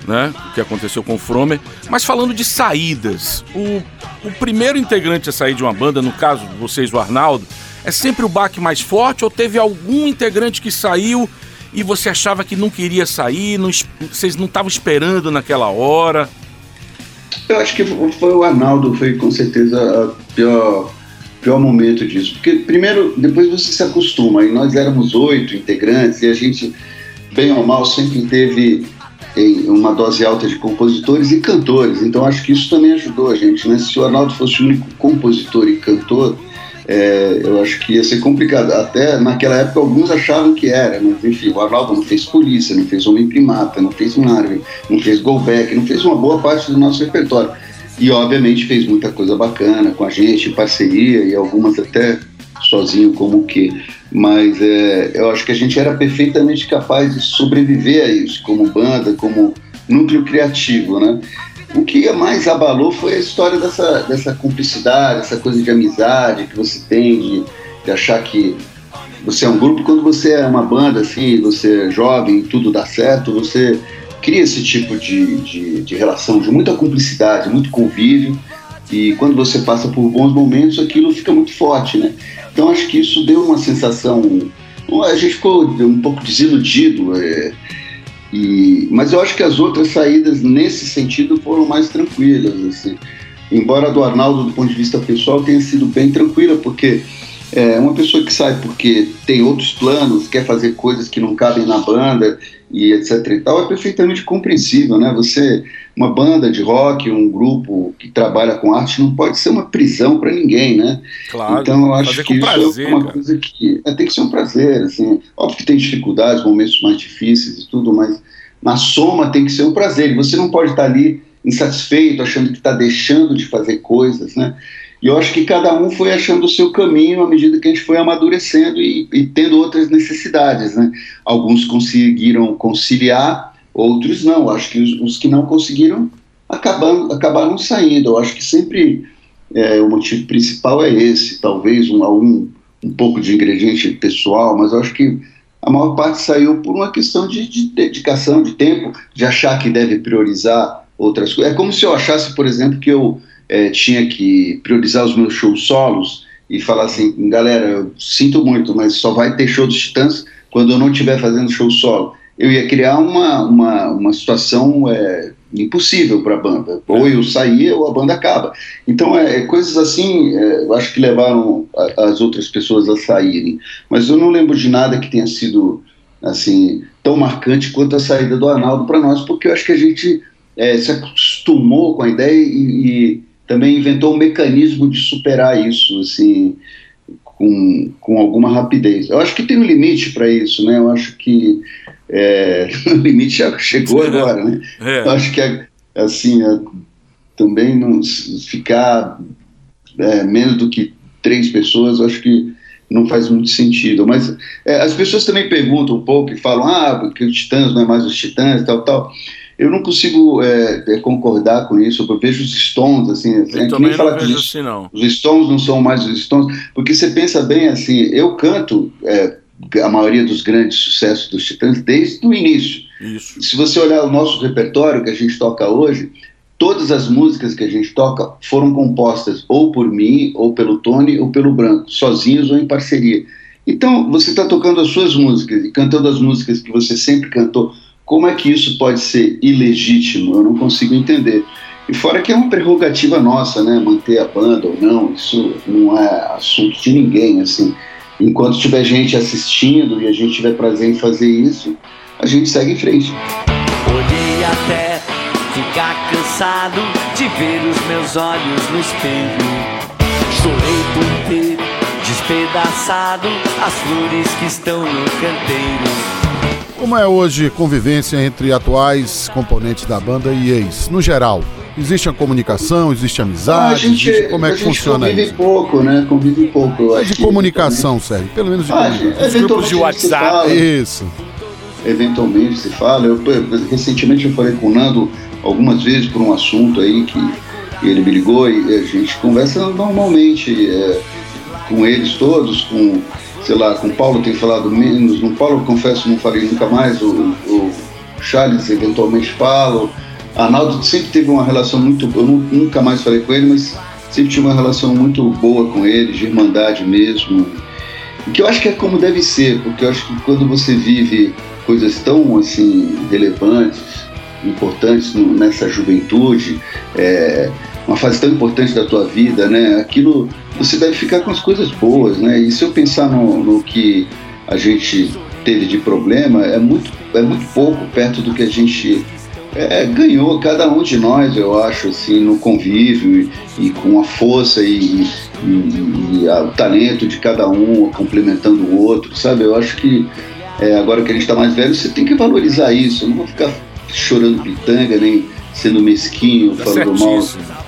[SPEAKER 1] né? O que aconteceu com o Fromer. Mas falando de saídas, o, o primeiro integrante a sair de uma banda, no caso vocês, o Arnaldo, é sempre o baque mais forte ou teve algum integrante que saiu e você achava que não queria sair, não, vocês não estavam esperando naquela hora?
[SPEAKER 3] Eu acho que foi o Arnaldo, foi com certeza o pior, pior momento disso. Porque, primeiro, depois você se acostuma, e nós éramos oito integrantes, e a gente, bem ou mal, sempre teve uma dose alta de compositores e cantores. Então, acho que isso também ajudou a gente. Né? Se o Arnaldo fosse o único compositor e cantor, é, eu acho que ia ser complicado. Até naquela época alguns achavam que era, mas enfim, o Arnaldo não fez Polícia, não fez Homem Primata, não fez Marvel, não fez Go Back, não fez uma boa parte do nosso repertório. E obviamente fez muita coisa bacana com a gente, em parceria e algumas até sozinho como que. Mas é, eu acho que a gente era perfeitamente capaz de sobreviver a isso, como banda, como núcleo criativo, né? O que mais abalou foi a história dessa, dessa cumplicidade, essa coisa de amizade que você tem, de, de achar que você é um grupo. Quando você é uma banda, assim, você é jovem, tudo dá certo, você cria esse tipo de, de, de relação, de muita cumplicidade, muito convívio. E quando você passa por bons momentos, aquilo fica muito forte, né? Então acho que isso deu uma sensação. A gente ficou um pouco desiludido. É, e, mas eu acho que as outras saídas nesse sentido foram mais tranquilas. Assim. Embora do Arnaldo, do ponto de vista pessoal, tenha sido bem tranquila, porque é uma pessoa que sai porque tem outros planos, quer fazer coisas que não cabem na banda e etc e tal, é perfeitamente compreensível, né? Você, uma banda de rock, um grupo que trabalha com arte não pode ser uma prisão para ninguém, né?
[SPEAKER 1] Claro.
[SPEAKER 3] Então eu acho que isso prazer, é uma cara. coisa que é, tem que ser um prazer, assim. Óbvio que tem dificuldades, momentos mais difíceis e tudo, mas na soma tem que ser um prazer. Você não pode estar ali insatisfeito, achando que está deixando de fazer coisas, né? E eu acho que cada um foi achando o seu caminho à medida que a gente foi amadurecendo e, e tendo outras necessidades, né? Alguns conseguiram conciliar, outros não. Acho que os, os, que não conseguiram acabaram, acabaram saindo. Eu acho que sempre é, o motivo principal é esse, talvez um, um, um pouco de ingrediente pessoal, mas eu acho que a maior parte saiu por uma questão de, de dedicação, de tempo, de achar que deve priorizar outras coisas. É como se eu achasse, por exemplo, que eu é, tinha que priorizar os meus shows solos e falar assim, galera, eu sinto muito, mas só vai ter show dos Titãs quando eu não estiver fazendo show solo. Eu ia criar uma, uma, uma situação é, impossível para a banda. Ou eu saía ou a banda acaba. Então, é, coisas assim, é, eu acho que levaram a, as outras pessoas a saírem. Mas eu não lembro de nada que tenha sido assim tão marcante quanto a saída do Arnaldo para nós, porque eu acho que a gente é, se acostumou com a ideia e, e, também inventou um mecanismo de superar isso, assim, com, com alguma rapidez. Eu acho que tem um limite para isso, né? Eu acho que é, o limite já chegou agora, né? É. Eu acho que, assim, é, também não ficar é, menos do que três pessoas, eu acho que não faz muito sentido. Mas é, as pessoas também perguntam um pouco e falam, ah, porque os titãs não é mais os titãs, tal, tal. Eu não consigo é, é concordar com isso. Eu vejo os Stones, assim,
[SPEAKER 1] eu é que nem falar que os, assim, não.
[SPEAKER 3] os Stones não são mais os Stones, porque você pensa bem assim, eu canto é, a maioria dos grandes sucessos dos Titãs desde o início.
[SPEAKER 1] Isso.
[SPEAKER 3] Se você olhar o nosso repertório que a gente toca hoje, todas as músicas que a gente toca foram compostas ou por mim, ou pelo Tony, ou pelo Branco, sozinhos ou em parceria. Então, você está tocando as suas músicas e cantando as músicas que você sempre cantou. Como é que isso pode ser ilegítimo? Eu não consigo entender. E fora que é uma prerrogativa nossa, né? Manter a banda ou não, isso não é assunto de ninguém, assim enquanto tiver gente assistindo e a gente tiver prazer em fazer isso, a gente segue em frente.
[SPEAKER 4] Olhei até ficar cansado de ver os meus olhos no espelho. Chorei por ter despedaçado as flores que estão no canteiro.
[SPEAKER 2] Como é hoje convivência entre atuais componentes da banda e ex, no geral? Existe a comunicação, existe a amizade? A gente, existe, como é que funciona
[SPEAKER 3] convive isso? pouco, né? Convive pouco.
[SPEAKER 2] É de comunicação, Sérgio. Pelo menos de
[SPEAKER 3] ah, comunicação. Os grupos de WhatsApp.
[SPEAKER 2] Fala, isso.
[SPEAKER 3] Eventualmente se fala. Eu, recentemente eu falei com o Nando algumas vezes por um assunto aí que ele me ligou e a gente conversa normalmente é, com eles todos, com, sei lá, com o Paulo tem falado menos, no Paulo confesso não falei nunca mais, o, o Charles eventualmente fala, Arnaldo sempre teve uma relação muito. Eu nunca mais falei com ele, mas sempre tive uma relação muito boa com ele, de irmandade mesmo. Que eu acho que é como deve ser, porque eu acho que quando você vive coisas tão assim relevantes, importantes nessa juventude, é, uma fase tão importante da tua vida, né? Aquilo você deve ficar com as coisas boas, né? E se eu pensar no, no que a gente teve de problema, é muito, é muito pouco perto do que a gente é, ganhou cada um de nós, eu acho, assim, no convívio e, e com a força e, e, e a, o talento de cada um complementando o outro, sabe? Eu acho que é, agora que a gente está mais velho, você tem que valorizar isso. Eu não vou ficar chorando pitanga, nem sendo mesquinho, tá falando mal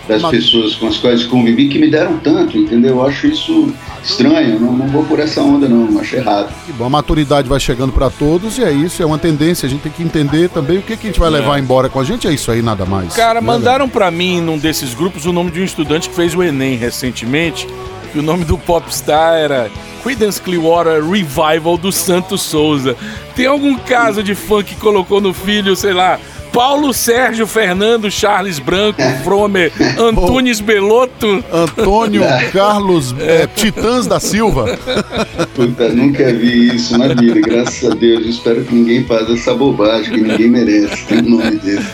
[SPEAKER 3] das pessoas com as quais convivi, que me deram tanto, entendeu? Eu acho isso estranho, não, não vou por essa onda não, acho errado.
[SPEAKER 2] Que bom, a maturidade vai chegando para todos e é isso, é uma tendência, a gente tem que entender também o que, que a gente vai é. levar embora com a gente, é isso aí, nada mais.
[SPEAKER 1] Cara, né, mandaram para mim num desses grupos o nome de um estudante que fez o Enem recentemente, e o nome do popstar era Creedence Clearwater Revival do Santos Souza. Tem algum caso de fã que colocou no filho, sei lá, Paulo Sérgio Fernando Charles Branco, Fromer, Antunes Beloto.
[SPEAKER 2] Antônio Carlos é, Titãs da Silva.
[SPEAKER 3] Puta, nunca vi isso na vida, graças a Deus. Espero que ninguém faça essa bobagem, que ninguém merece ter o nome dele.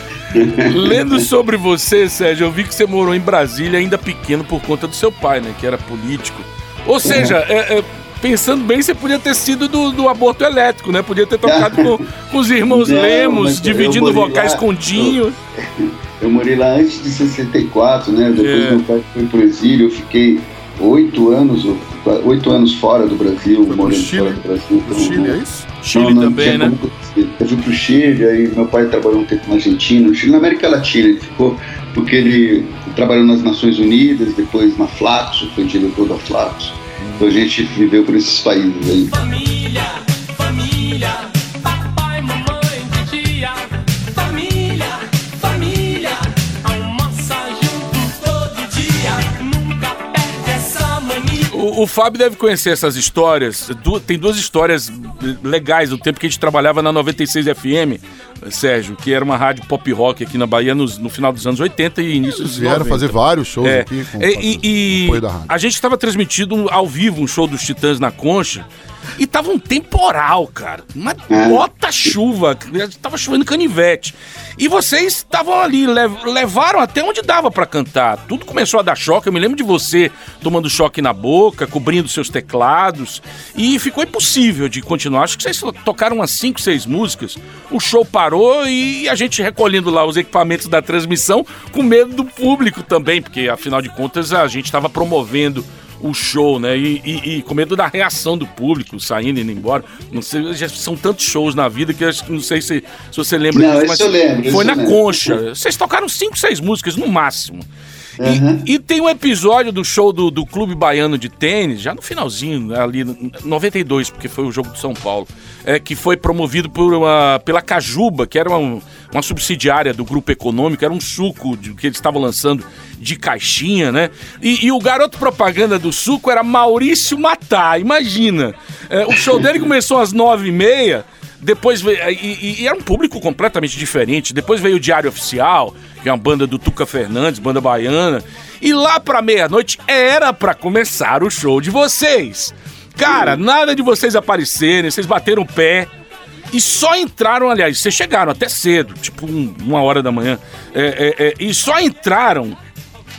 [SPEAKER 1] Lendo sobre você, Sérgio, eu vi que você morou em Brasília ainda pequeno por conta do seu pai, né? Que era político. Ou seja, é, é, pensando bem, você podia ter sido do, do aborto elétrico, né? Podia ter tocado com, com os irmãos Não, Lemos, dividindo vocais lá, com Dinho.
[SPEAKER 3] Eu, eu, morei lá antes de 64, né? Depois é. meu pai foi pro exílio, eu fiquei oito anos, oito anos fora do Brasil, morando fora do Brasil.
[SPEAKER 2] Então, Chile, é isso?
[SPEAKER 1] Chile não, não também, né?
[SPEAKER 3] Como, eu fui pro Chile, aí meu pai trabalhou um tempo na Argentina, no Chile, na América Latina, ele ficou, porque ele trabalhou nas Nações Unidas, depois na Flaxo, foi diretor da Flaxo. Então a gente viveu por esses países aí. Família, família.
[SPEAKER 1] o Fábio deve conhecer essas histórias. Du tem duas histórias legais do tempo que a gente trabalhava na 96 FM, Sérgio, que era uma rádio pop rock aqui na Bahia no, no final dos anos 80 e início dos
[SPEAKER 2] vieram 90. fazer vários shows é. aqui.
[SPEAKER 1] Com, e, e a gente estava transmitindo ao vivo um show dos Titãs na Concha. E tava um temporal, cara. Uma é. bota chuva. Tava chovendo canivete. E vocês estavam ali, levaram até onde dava para cantar. Tudo começou a dar choque. Eu me lembro de você tomando choque na boca, cobrindo seus teclados. E ficou impossível de continuar. Acho que vocês tocaram umas 5, 6 músicas. O show parou e a gente recolhendo lá os equipamentos da transmissão com medo do público também, porque afinal de contas a gente estava promovendo o show, né? E, e, e, com medo da reação do público, saindo e indo embora. Não sei, já são tantos shows na vida que eu não sei se, se você lembra
[SPEAKER 3] não, disso, mas eu lembro,
[SPEAKER 1] foi na lembro. concha. Vocês tocaram cinco, seis músicas no máximo. Uhum. E, e, tem um episódio do show do, do Clube Baiano de Tênis, já no finalzinho, ali, 92, porque foi o jogo do São Paulo, é, que foi promovido por uma, pela Cajuba, que era uma, uma subsidiária do grupo econômico, era um suco de, que eles estavam lançando de caixinha, né? E, e, o garoto propaganda do suco era Maurício Matar, imagina. É, o show dele começou às nove e meia, depois veio, e, e, era um público completamente diferente. Depois veio o Diário Oficial, que é uma banda do Tuca Fernandes, banda baiana. E lá pra meia-noite era para começar o show de vocês. Cara, nada de vocês aparecerem, vocês bateram o pé. E só entraram, aliás, vocês chegaram até cedo, tipo um, uma hora da manhã. É, é, é, e só entraram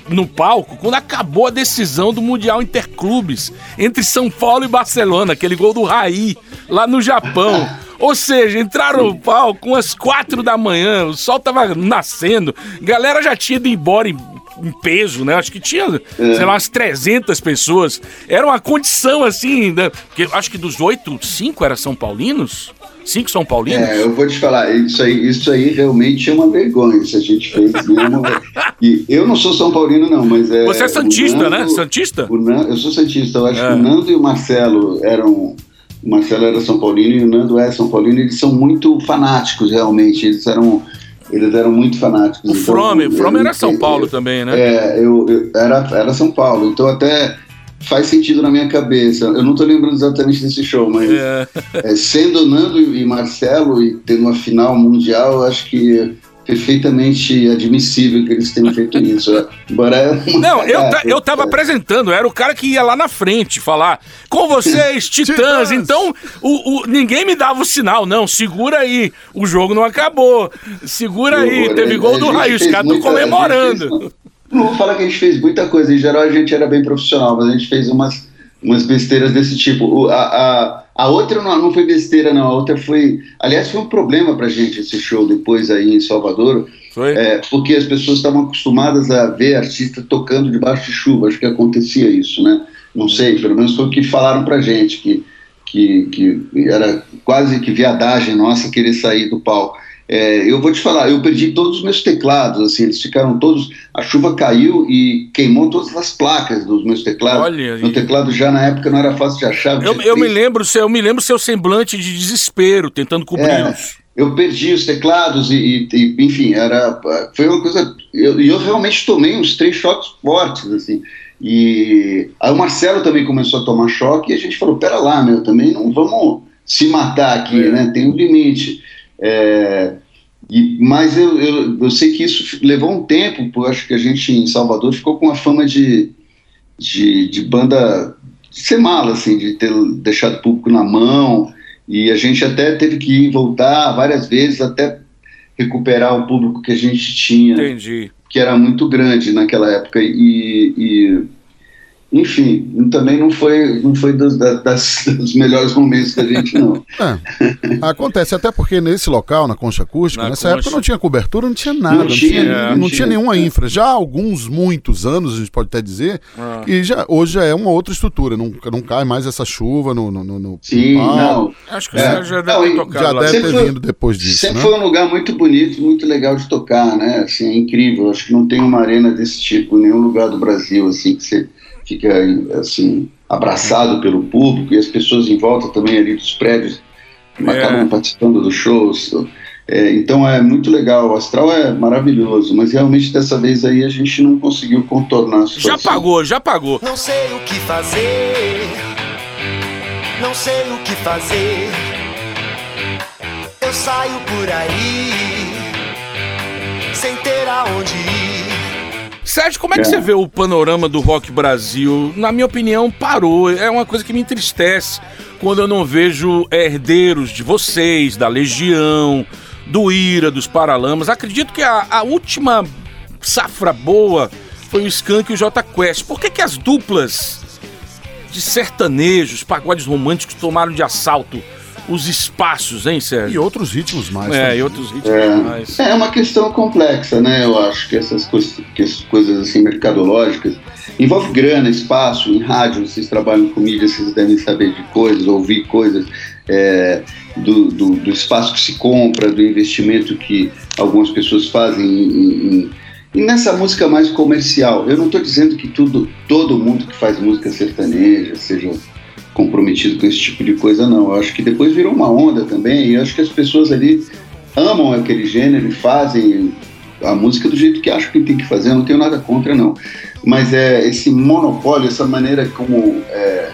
[SPEAKER 1] no palco quando acabou a decisão do Mundial Interclubes entre São Paulo e Barcelona, aquele gol do Raí, lá no Japão. Ou seja, entraram no palco às quatro da manhã, o sol tava nascendo, galera já tinha ido embora em, em peso, né? Acho que tinha, é. sei lá, umas 300 pessoas. Era uma condição assim, né? Porque acho que dos oito, cinco eram São Paulinos. Cinco São Paulinos?
[SPEAKER 3] É, eu vou te falar, isso aí, isso aí realmente é uma vergonha se a gente fez mesmo. e eu não sou São Paulino, não, mas é.
[SPEAKER 1] Você é Santista, né? Santista?
[SPEAKER 3] Nando, eu sou Santista, eu acho é. que o Nando e o Marcelo eram o Marcelo era São Paulino e o Nando é São Paulino, eles são muito fanáticos realmente, eles eram eles eram muito fanáticos.
[SPEAKER 1] O então, Frome, o Frome era São Paulo eu, também, né?
[SPEAKER 3] É, eu, eu, era, era São Paulo, então até faz sentido na minha cabeça. Eu não estou lembrando exatamente desse show, mas é. É, sendo Nando e Marcelo e tendo uma final mundial, eu acho que perfeitamente admissível que eles tenham feito isso. Embora
[SPEAKER 1] Não, eu, eu tava apresentando, era o cara que ia lá na frente falar com vocês, Titãs. então, o, o, ninguém me dava o sinal, não, segura aí, o jogo não acabou. Segura aí, teve gol do Raio, os caras estão comemorando.
[SPEAKER 3] não vou falar que a gente fez muita coisa, em geral a gente era bem profissional, mas a gente fez umas, umas besteiras desse tipo. A, a, a outra não, não foi besteira, não. A outra foi. Aliás, foi um problema pra gente esse show depois aí em Salvador. Foi? É, porque as pessoas estavam acostumadas a ver artista tocando debaixo de chuva. Acho que acontecia isso, né? Não sei, pelo menos foi o que falaram pra gente, que, que, que era quase que viadagem nossa querer sair do palco. É, eu vou te falar, eu perdi todos os meus teclados, assim, eles ficaram todos. A chuva caiu e queimou todas as placas dos meus teclados. Olha, meu teclado já na época não era fácil de achar.
[SPEAKER 1] Eu, eu me lembro, eu me lembro seu semblante de desespero, tentando cobri-los.
[SPEAKER 3] É, eu perdi os teclados e, e, enfim, era foi uma coisa. E eu, eu, realmente tomei uns três choques fortes, assim. E aí o Marcelo também começou a tomar choque e a gente falou: pera lá, meu, também não vamos se matar aqui, é. né? Tem um limite. É, e, mas eu, eu, eu, sei que isso levou um tempo, porque acho que a gente em Salvador ficou com a fama de, de, de banda de ser mala, assim, de ter deixado o público na mão, e a gente até teve que ir voltar várias vezes até recuperar o público que a gente tinha,
[SPEAKER 1] Entendi.
[SPEAKER 3] que era muito grande naquela época, e, e enfim, também não foi, não foi dos, das, dos melhores momentos da gente, não.
[SPEAKER 2] É, acontece, até porque nesse local, na Concha Acústica, na nessa concha. época não tinha cobertura, não tinha nada, não, não tinha, tinha, não, não tinha, tinha nenhuma infra. Já há alguns, muitos anos, a gente pode até dizer, ah. e já, hoje já é uma outra estrutura, não, não cai mais essa chuva no, no, no
[SPEAKER 3] Sim, não.
[SPEAKER 1] Acho que é. já deve ter tocado
[SPEAKER 2] Já deve ter vindo depois disso,
[SPEAKER 3] Sempre
[SPEAKER 2] né?
[SPEAKER 3] foi um lugar muito bonito, muito legal de tocar, né? Assim, é incrível, acho que não tem uma arena desse tipo em nenhum lugar do Brasil, assim, que você fica assim abraçado pelo público e as pessoas em volta também ali dos prédios é. acabam participando dos shows. É, então é muito legal, o astral é maravilhoso, mas realmente dessa vez aí a gente não conseguiu contornar a
[SPEAKER 1] situação. Já pagou, já pagou.
[SPEAKER 4] Não sei o que fazer, não sei o que fazer. Eu saio por aí, sem ter aonde ir.
[SPEAKER 1] Sérgio, como é que é. você vê o panorama do rock Brasil? Na minha opinião, parou. É uma coisa que me entristece quando eu não vejo herdeiros de vocês, da Legião, do Ira, dos Paralamas. Acredito que a, a última safra boa foi o Skank e o J Quest. Por que, que as duplas de sertanejos, pagodes românticos tomaram de assalto os espaços, hein, Sérgio?
[SPEAKER 2] E outros ritmos mais.
[SPEAKER 1] É, e outros ritmos
[SPEAKER 3] é,
[SPEAKER 1] mais.
[SPEAKER 3] É uma questão complexa, né? Eu acho que essas coisas, que essas coisas assim, mercadológicas, envolve grana, espaço, em rádio, vocês trabalham com mídia, vocês devem saber de coisas, ouvir coisas. É, do, do, do, espaço que se compra, do investimento que algumas pessoas fazem em, em, e nessa música mais comercial. Eu não estou dizendo que tudo, todo mundo que faz música sertaneja, seja comprometido com esse tipo de coisa, não. Eu acho que depois virou uma onda também, e acho que as pessoas ali amam aquele gênero e fazem a música do jeito que acham que tem que fazer, eu não tenho nada contra, não. Mas é esse monopólio, essa maneira como é,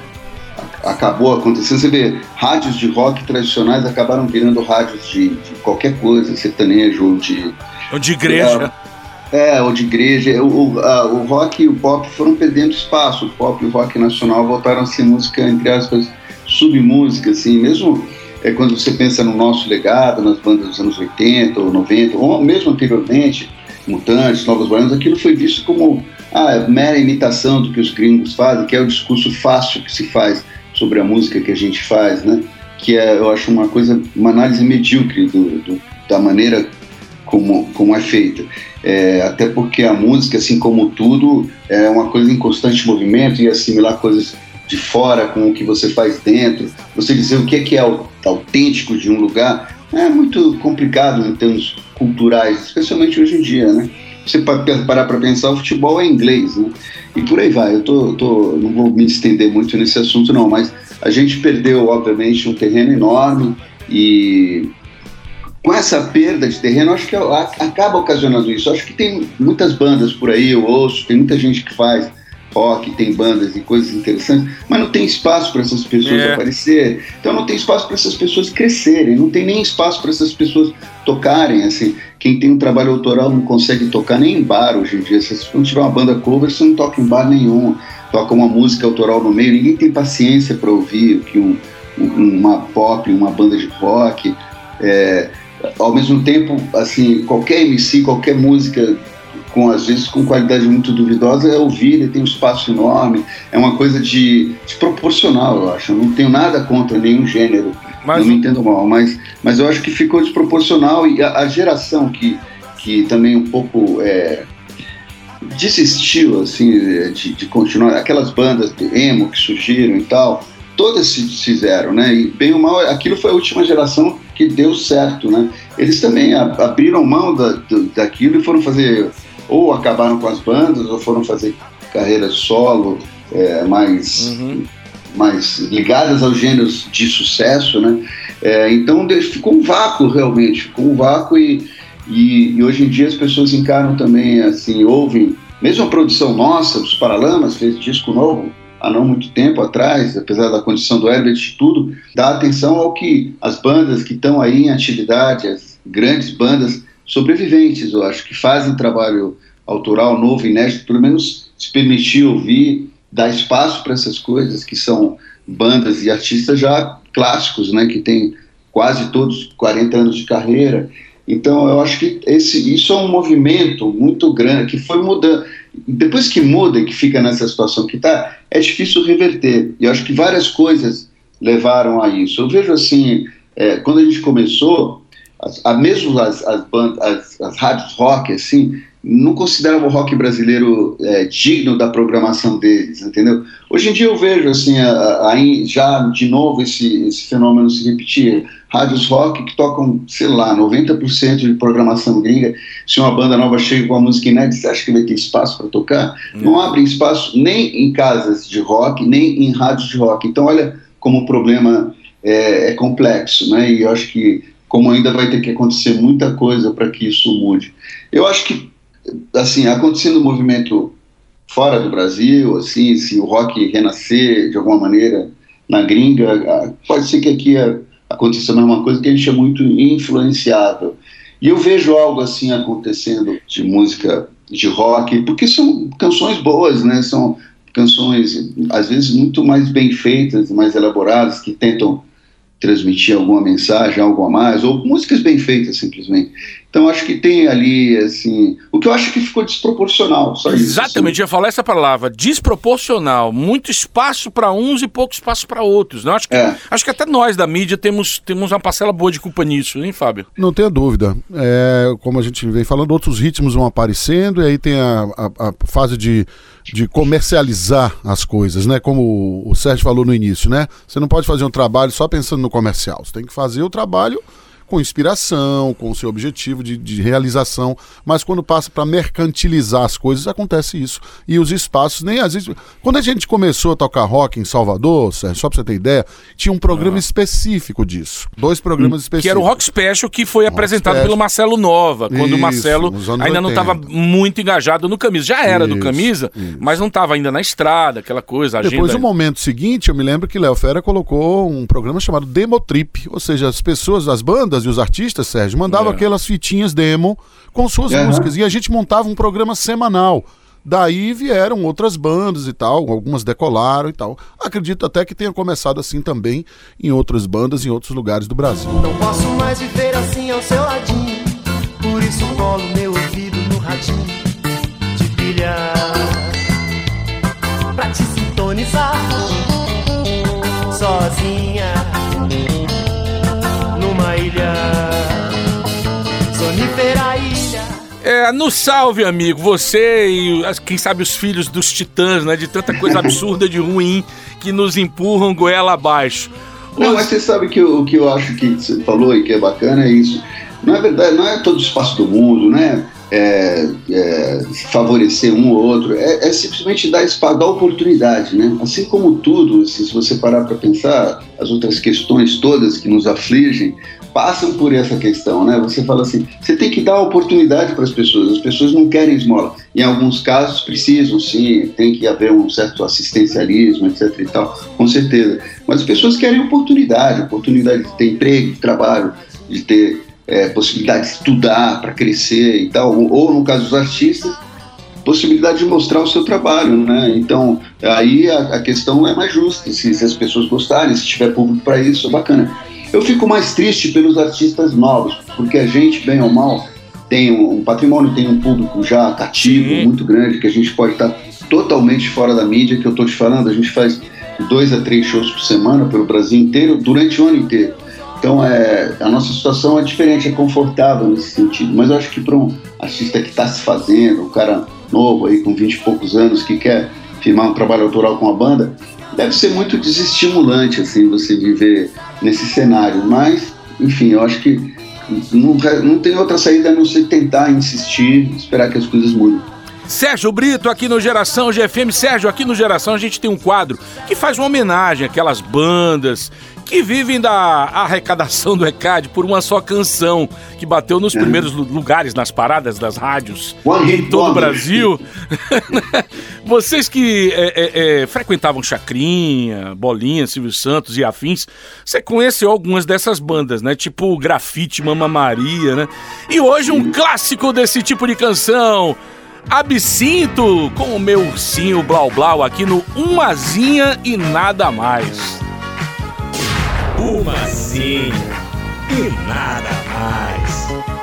[SPEAKER 3] acabou acontecendo, você vê, rádios de rock tradicionais acabaram virando rádios de, de qualquer coisa, sertanejo ou de.
[SPEAKER 1] Ou de igreja.
[SPEAKER 3] É, ou de igreja. O, a, o rock e o pop foram perdendo espaço. O pop e o rock nacional voltaram a ser música, entre aspas, submúsica, assim, mesmo é, quando você pensa no nosso legado, nas bandas dos anos 80 ou 90, ou mesmo anteriormente, Mutantes, Novos Baianos, aquilo foi visto como a ah, mera imitação do que os gringos fazem, que é o discurso fácil que se faz sobre a música que a gente faz, né? Que é, eu acho, uma coisa, uma análise medíocre do, do da maneira como, como é feita. É, até porque a música, assim como tudo, é uma coisa em constante movimento e assimilar coisas de fora com o que você faz dentro, você dizer o que é, que é autêntico de um lugar, é muito complicado em termos culturais, especialmente hoje em dia, né? Você parar para pensar, o futebol é inglês, né? E por aí vai. Eu tô, tô, não vou me estender muito nesse assunto, não, mas a gente perdeu, obviamente, um terreno enorme e com essa perda de terreno, acho que acaba ocasionando isso. Acho que tem muitas bandas por aí, eu ouço, tem muita gente que faz rock, tem bandas e coisas interessantes, mas não tem espaço para essas pessoas é. aparecerem. Então não tem espaço para essas pessoas crescerem, não tem nem espaço para essas pessoas tocarem. Assim, quem tem um trabalho autoral não consegue tocar nem em bar hoje em dia. Se você não tiver uma banda cover, você não toca em bar nenhum. Toca uma música autoral no meio, ninguém tem paciência para ouvir o que um, uma pop, uma banda de rock. É, ao mesmo tempo, assim, qualquer MC, qualquer música com às vezes com qualidade muito duvidosa, é ouvir, ele tem um espaço enorme, é uma coisa de, desproporcional, eu acho. Eu não tenho nada contra nenhum gênero, mas, não me entendo mal, mas, mas eu acho que ficou desproporcional e a, a geração que, que também um pouco é, desistiu assim de, de, continuar, aquelas bandas do emo que surgiram e tal, todas se fizeram, né? E bem ou mal, aquilo foi a última geração que deu certo, né? Eles também abriram mão da, daquilo e foram fazer ou acabaram com as bandas ou foram fazer carreiras solo é, mais, uhum. mais ligadas aos gêneros de sucesso, né? É, então ficou um vácuo realmente, ficou um vácuo e, e, e, hoje em dia as pessoas encaram também assim, ouvem, mesmo a produção nossa, os Paralamas fez disco novo há não muito tempo atrás, apesar da condição do Herbert e tudo, dá atenção ao que as bandas que estão aí em atividade, as grandes bandas, sobreviventes, eu acho, que fazem trabalho autoral novo, inédito, pelo menos se permitir ouvir, dar espaço para essas coisas que são bandas e artistas já clássicos, né, que tem quase todos 40 anos de carreira. Então eu acho que esse, isso é um movimento muito grande que foi mudando. Depois que muda e que fica nessa situação que está, é difícil reverter. E eu acho que várias coisas levaram a isso. Eu vejo assim, é, quando a gente começou, as, a, mesmo as, as, bandas, as, as rádios rock, assim, não consideravam o rock brasileiro é, digno da programação deles, entendeu? Hoje em dia eu vejo, assim, a, a, já de novo esse, esse fenômeno se repetir. Rádios rock que tocam, sei lá, 90% de programação gringa. Se uma banda nova chega com uma música inédita, você acha que vai ter espaço para tocar? Não. não abrem espaço nem em casas de rock, nem em rádios de rock. Então, olha como o problema é, é complexo, né? E eu acho que como ainda vai ter que acontecer muita coisa para que isso mude. Eu acho que, assim, acontecendo um movimento fora do Brasil, assim, se o rock renascer de alguma maneira na gringa, pode ser que aqui aconteça a mesma coisa, que a gente é muito influenciável. E eu vejo algo assim acontecendo de música de rock, porque são canções boas, né? São canções às vezes muito mais bem feitas, mais elaboradas, que tentam transmitir alguma mensagem, algo a mais, ou músicas bem feitas simplesmente. Então acho que tem ali, assim, o que eu acho que ficou desproporcional, só
[SPEAKER 1] isso. Exatamente, assim. ia falar essa palavra, desproporcional, muito espaço para uns e pouco espaço para outros. Né? Acho, que, é. acho que até nós da mídia temos, temos uma parcela boa de culpa nisso, hein, Fábio?
[SPEAKER 2] Não tenha dúvida. É, como a gente vem falando, outros ritmos vão aparecendo e aí tem a, a, a fase de de comercializar as coisas, né? Como o Sérgio falou no início, né? Você não pode fazer um trabalho só pensando no comercial. Você tem que fazer o trabalho com inspiração, com o seu objetivo de, de realização, mas quando passa para mercantilizar as coisas, acontece isso. E os espaços, nem às vezes. Quando a gente começou a tocar rock em Salvador, Sérgio, só para você ter ideia, tinha um programa ah. específico disso. Dois programas específicos.
[SPEAKER 1] Que era o Rock Special, que foi apresentado Special. pelo Marcelo Nova, quando isso, o Marcelo ainda 80. não estava muito engajado no camisa. Já era isso, do camisa, isso. mas não estava ainda na estrada, aquela coisa.
[SPEAKER 2] Depois, no momento seguinte, eu me lembro que Léo Fera colocou um programa chamado Demo Trip, ou seja, as pessoas, as bandas, bandas e os artistas, Sérgio, mandavam é. aquelas fitinhas demo com suas uhum. músicas. E a gente montava um programa semanal. Daí vieram outras bandas e tal, algumas decolaram e tal. Acredito até que tenha começado assim também em outras bandas em outros lugares do Brasil.
[SPEAKER 4] Não posso mais viver assim ao seu ladinho, por isso colo meu ouvido no radinho de pilha
[SPEAKER 1] É, no salve, amigo, você e quem sabe os filhos dos titãs, né? De tanta coisa absurda de ruim que nos empurram goela abaixo.
[SPEAKER 3] Não, mas você sabe que o que eu acho que você falou e que é bacana é isso. Não é verdade, não é todo o espaço do mundo, né? É, é, favorecer um ou outro, é, é, simplesmente dar espaço, dar oportunidade, né? Assim como tudo, se você parar para pensar, as outras questões todas que nos afligem, passam por essa questão, né? Você fala assim, você tem que dar oportunidade para as pessoas. As pessoas não querem esmola. Em alguns casos precisam, sim, tem que haver um certo assistencialismo, etc. E tal, com certeza. Mas as pessoas querem oportunidade, oportunidade de ter emprego, de trabalho, de ter é, possibilidade de estudar para crescer e tal. Ou no caso dos artistas, possibilidade de mostrar o seu trabalho, né? Então, aí a, a questão é mais justa, se, se, as pessoas gostarem, se tiver público para isso, é bacana. Eu fico mais triste pelos artistas novos, porque a gente, bem ou mal, tem um, um patrimônio, tem um público já cativo, Sim. muito grande, que a gente pode estar totalmente fora da mídia, que eu estou te falando, a gente faz dois a três shows por semana pelo Brasil inteiro, durante o ano inteiro. Então, é, a nossa situação é diferente, é confortável nesse sentido. Mas eu acho que para um artista que está se fazendo, um cara novo aí com 20 e poucos anos que quer firmar um trabalho autoral com a banda, deve ser muito desestimulante assim você viver nesse cenário. Mas, enfim, eu acho que não, não tem outra saída a não ser tentar insistir, esperar que as coisas mudem.
[SPEAKER 1] Sérgio Brito aqui no Geração GFM. Sérgio, aqui no Geração a gente tem um quadro que faz uma homenagem àquelas bandas que vivem da arrecadação do ECAD por uma só canção, que bateu nos é. primeiros lugares nas paradas das rádios one em todo o Brasil. Vocês que é, é, é, frequentavam Chacrinha, Bolinha, Silvio Santos e afins, você conheceu algumas dessas bandas, né? Tipo Grafite, Mama Maria, né? E hoje um clássico desse tipo de canção. Absinto com o meu ursinho Blau Blau aqui no Umazinha e nada mais.
[SPEAKER 5] Uma sim e nada mais.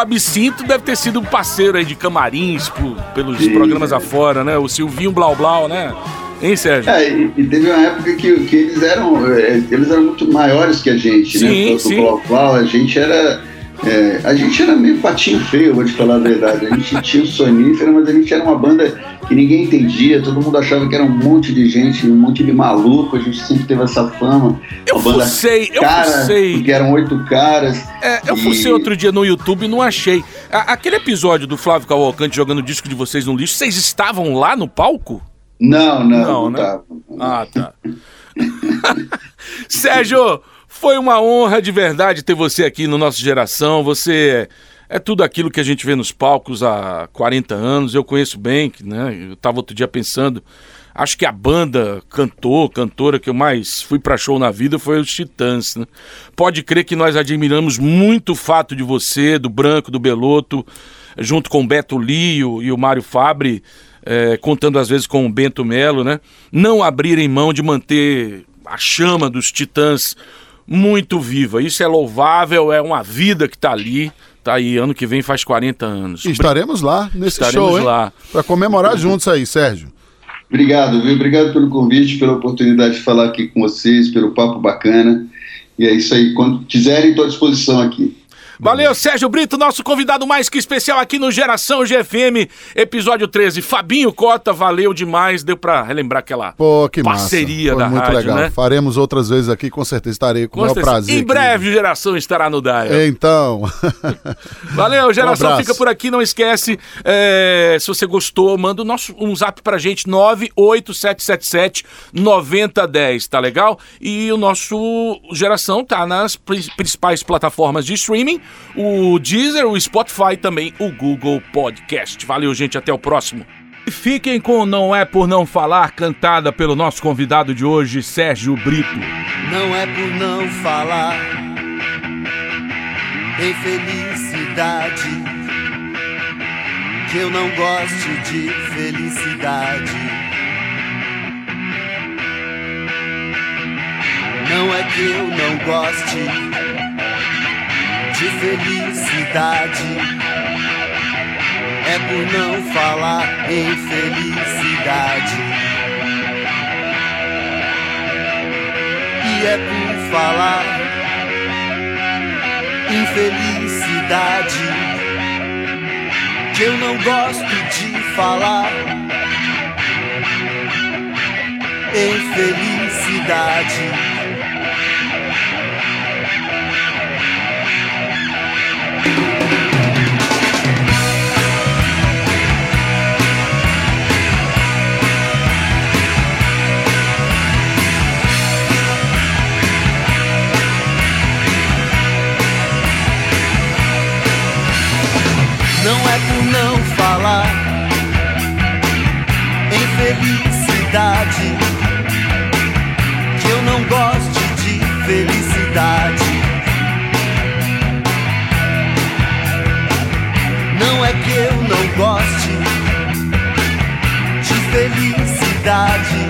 [SPEAKER 1] Absinto deve ter sido um parceiro aí de camarins por, pelos Sim. programas afora, né? O Silvinho Blau Blau, né? Hein, Sérgio?
[SPEAKER 3] É, e, e, teve uma época que, que eles eram é, eles eram muito maiores que a gente,
[SPEAKER 1] sim,
[SPEAKER 3] né?
[SPEAKER 1] Sim.
[SPEAKER 3] Blau Blau, a gente era é, a gente era meio patinho feio, vou te falar a verdade. A gente tinha o Sonífera, mas a gente era uma banda que ninguém entendia, todo mundo achava que era um monte de gente, um monte de maluco, a gente sempre teve essa fama.
[SPEAKER 1] Eu fucei, eu cara, fucei.
[SPEAKER 3] Porque eram oito caras.
[SPEAKER 1] É, eu e... fucei outro dia no YouTube e não achei. aquele episódio do Flávio Cavalcante jogando disco de vocês no lixo, vocês estavam lá no palco?
[SPEAKER 3] Não, não, não, não né? Tava.
[SPEAKER 1] Ah, tá. Sérgio, foi uma honra de verdade ter você aqui no nosso Geração. Você é tudo aquilo que a gente vê nos palcos há 40 anos. Eu conheço bem, né? Eu estava outro dia pensando. Acho que a banda, cantor, cantora que eu mais fui para show na vida foi os Titãs. Né? Pode crer que nós admiramos muito o fato de você, do Branco, do Beloto, junto com o Beto Lio e o Mário Fabre, é, contando às vezes com o Bento Melo, né? Não abrirem mão de manter a chama dos Titãs muito viva. Isso é louvável, é uma vida que está ali. Tá aí, ano que vem faz 40 anos.
[SPEAKER 2] E estaremos lá nesse
[SPEAKER 1] estaremos
[SPEAKER 2] show, hein?
[SPEAKER 1] lá.
[SPEAKER 2] Para comemorar juntos aí, Sérgio.
[SPEAKER 3] Obrigado, viu? Obrigado pelo convite, pela oportunidade de falar aqui com vocês, pelo papo bacana. E é isso aí. Quando quiserem, estou à disposição aqui.
[SPEAKER 1] Valeu, Sérgio Brito, nosso convidado mais que especial aqui no Geração GFM, episódio 13. Fabinho Cota, valeu demais, deu pra relembrar aquela
[SPEAKER 2] Pô, que
[SPEAKER 1] parceria
[SPEAKER 2] massa.
[SPEAKER 1] da
[SPEAKER 2] muito
[SPEAKER 1] rádio,
[SPEAKER 2] legal.
[SPEAKER 1] né?
[SPEAKER 2] Faremos outras vezes aqui, com certeza estarei com, com o maior prazer.
[SPEAKER 1] Em breve, o Geração estará no Dial.
[SPEAKER 2] Então.
[SPEAKER 1] valeu, Geração um fica por aqui, não esquece, é, se você gostou, manda o nosso, um zap pra gente, 98777 9010, tá legal? E o nosso Geração tá nas principais plataformas de streaming, o Deezer, o Spotify também o Google Podcast. Valeu, gente, até o próximo. Fiquem com Não É Por Não Falar, cantada pelo nosso convidado de hoje, Sérgio Brito.
[SPEAKER 4] Não é por não falar em felicidade que eu não goste de felicidade. Não é que eu não goste de felicidade. É por não falar em felicidade. E é por falar em felicidade que eu não gosto de falar em felicidade. Não é por não falar em felicidade que eu não gosto de felicidade. Não é que eu não goste de felicidade,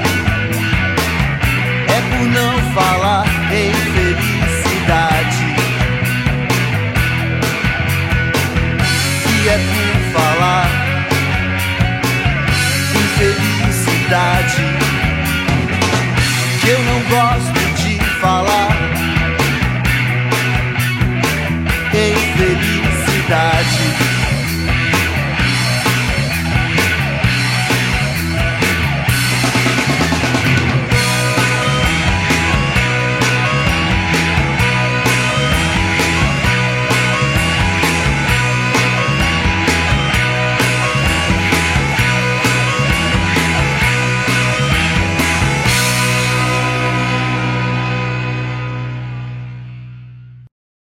[SPEAKER 4] é por não falar verdade que eu não gosto de falar. Em felicidade.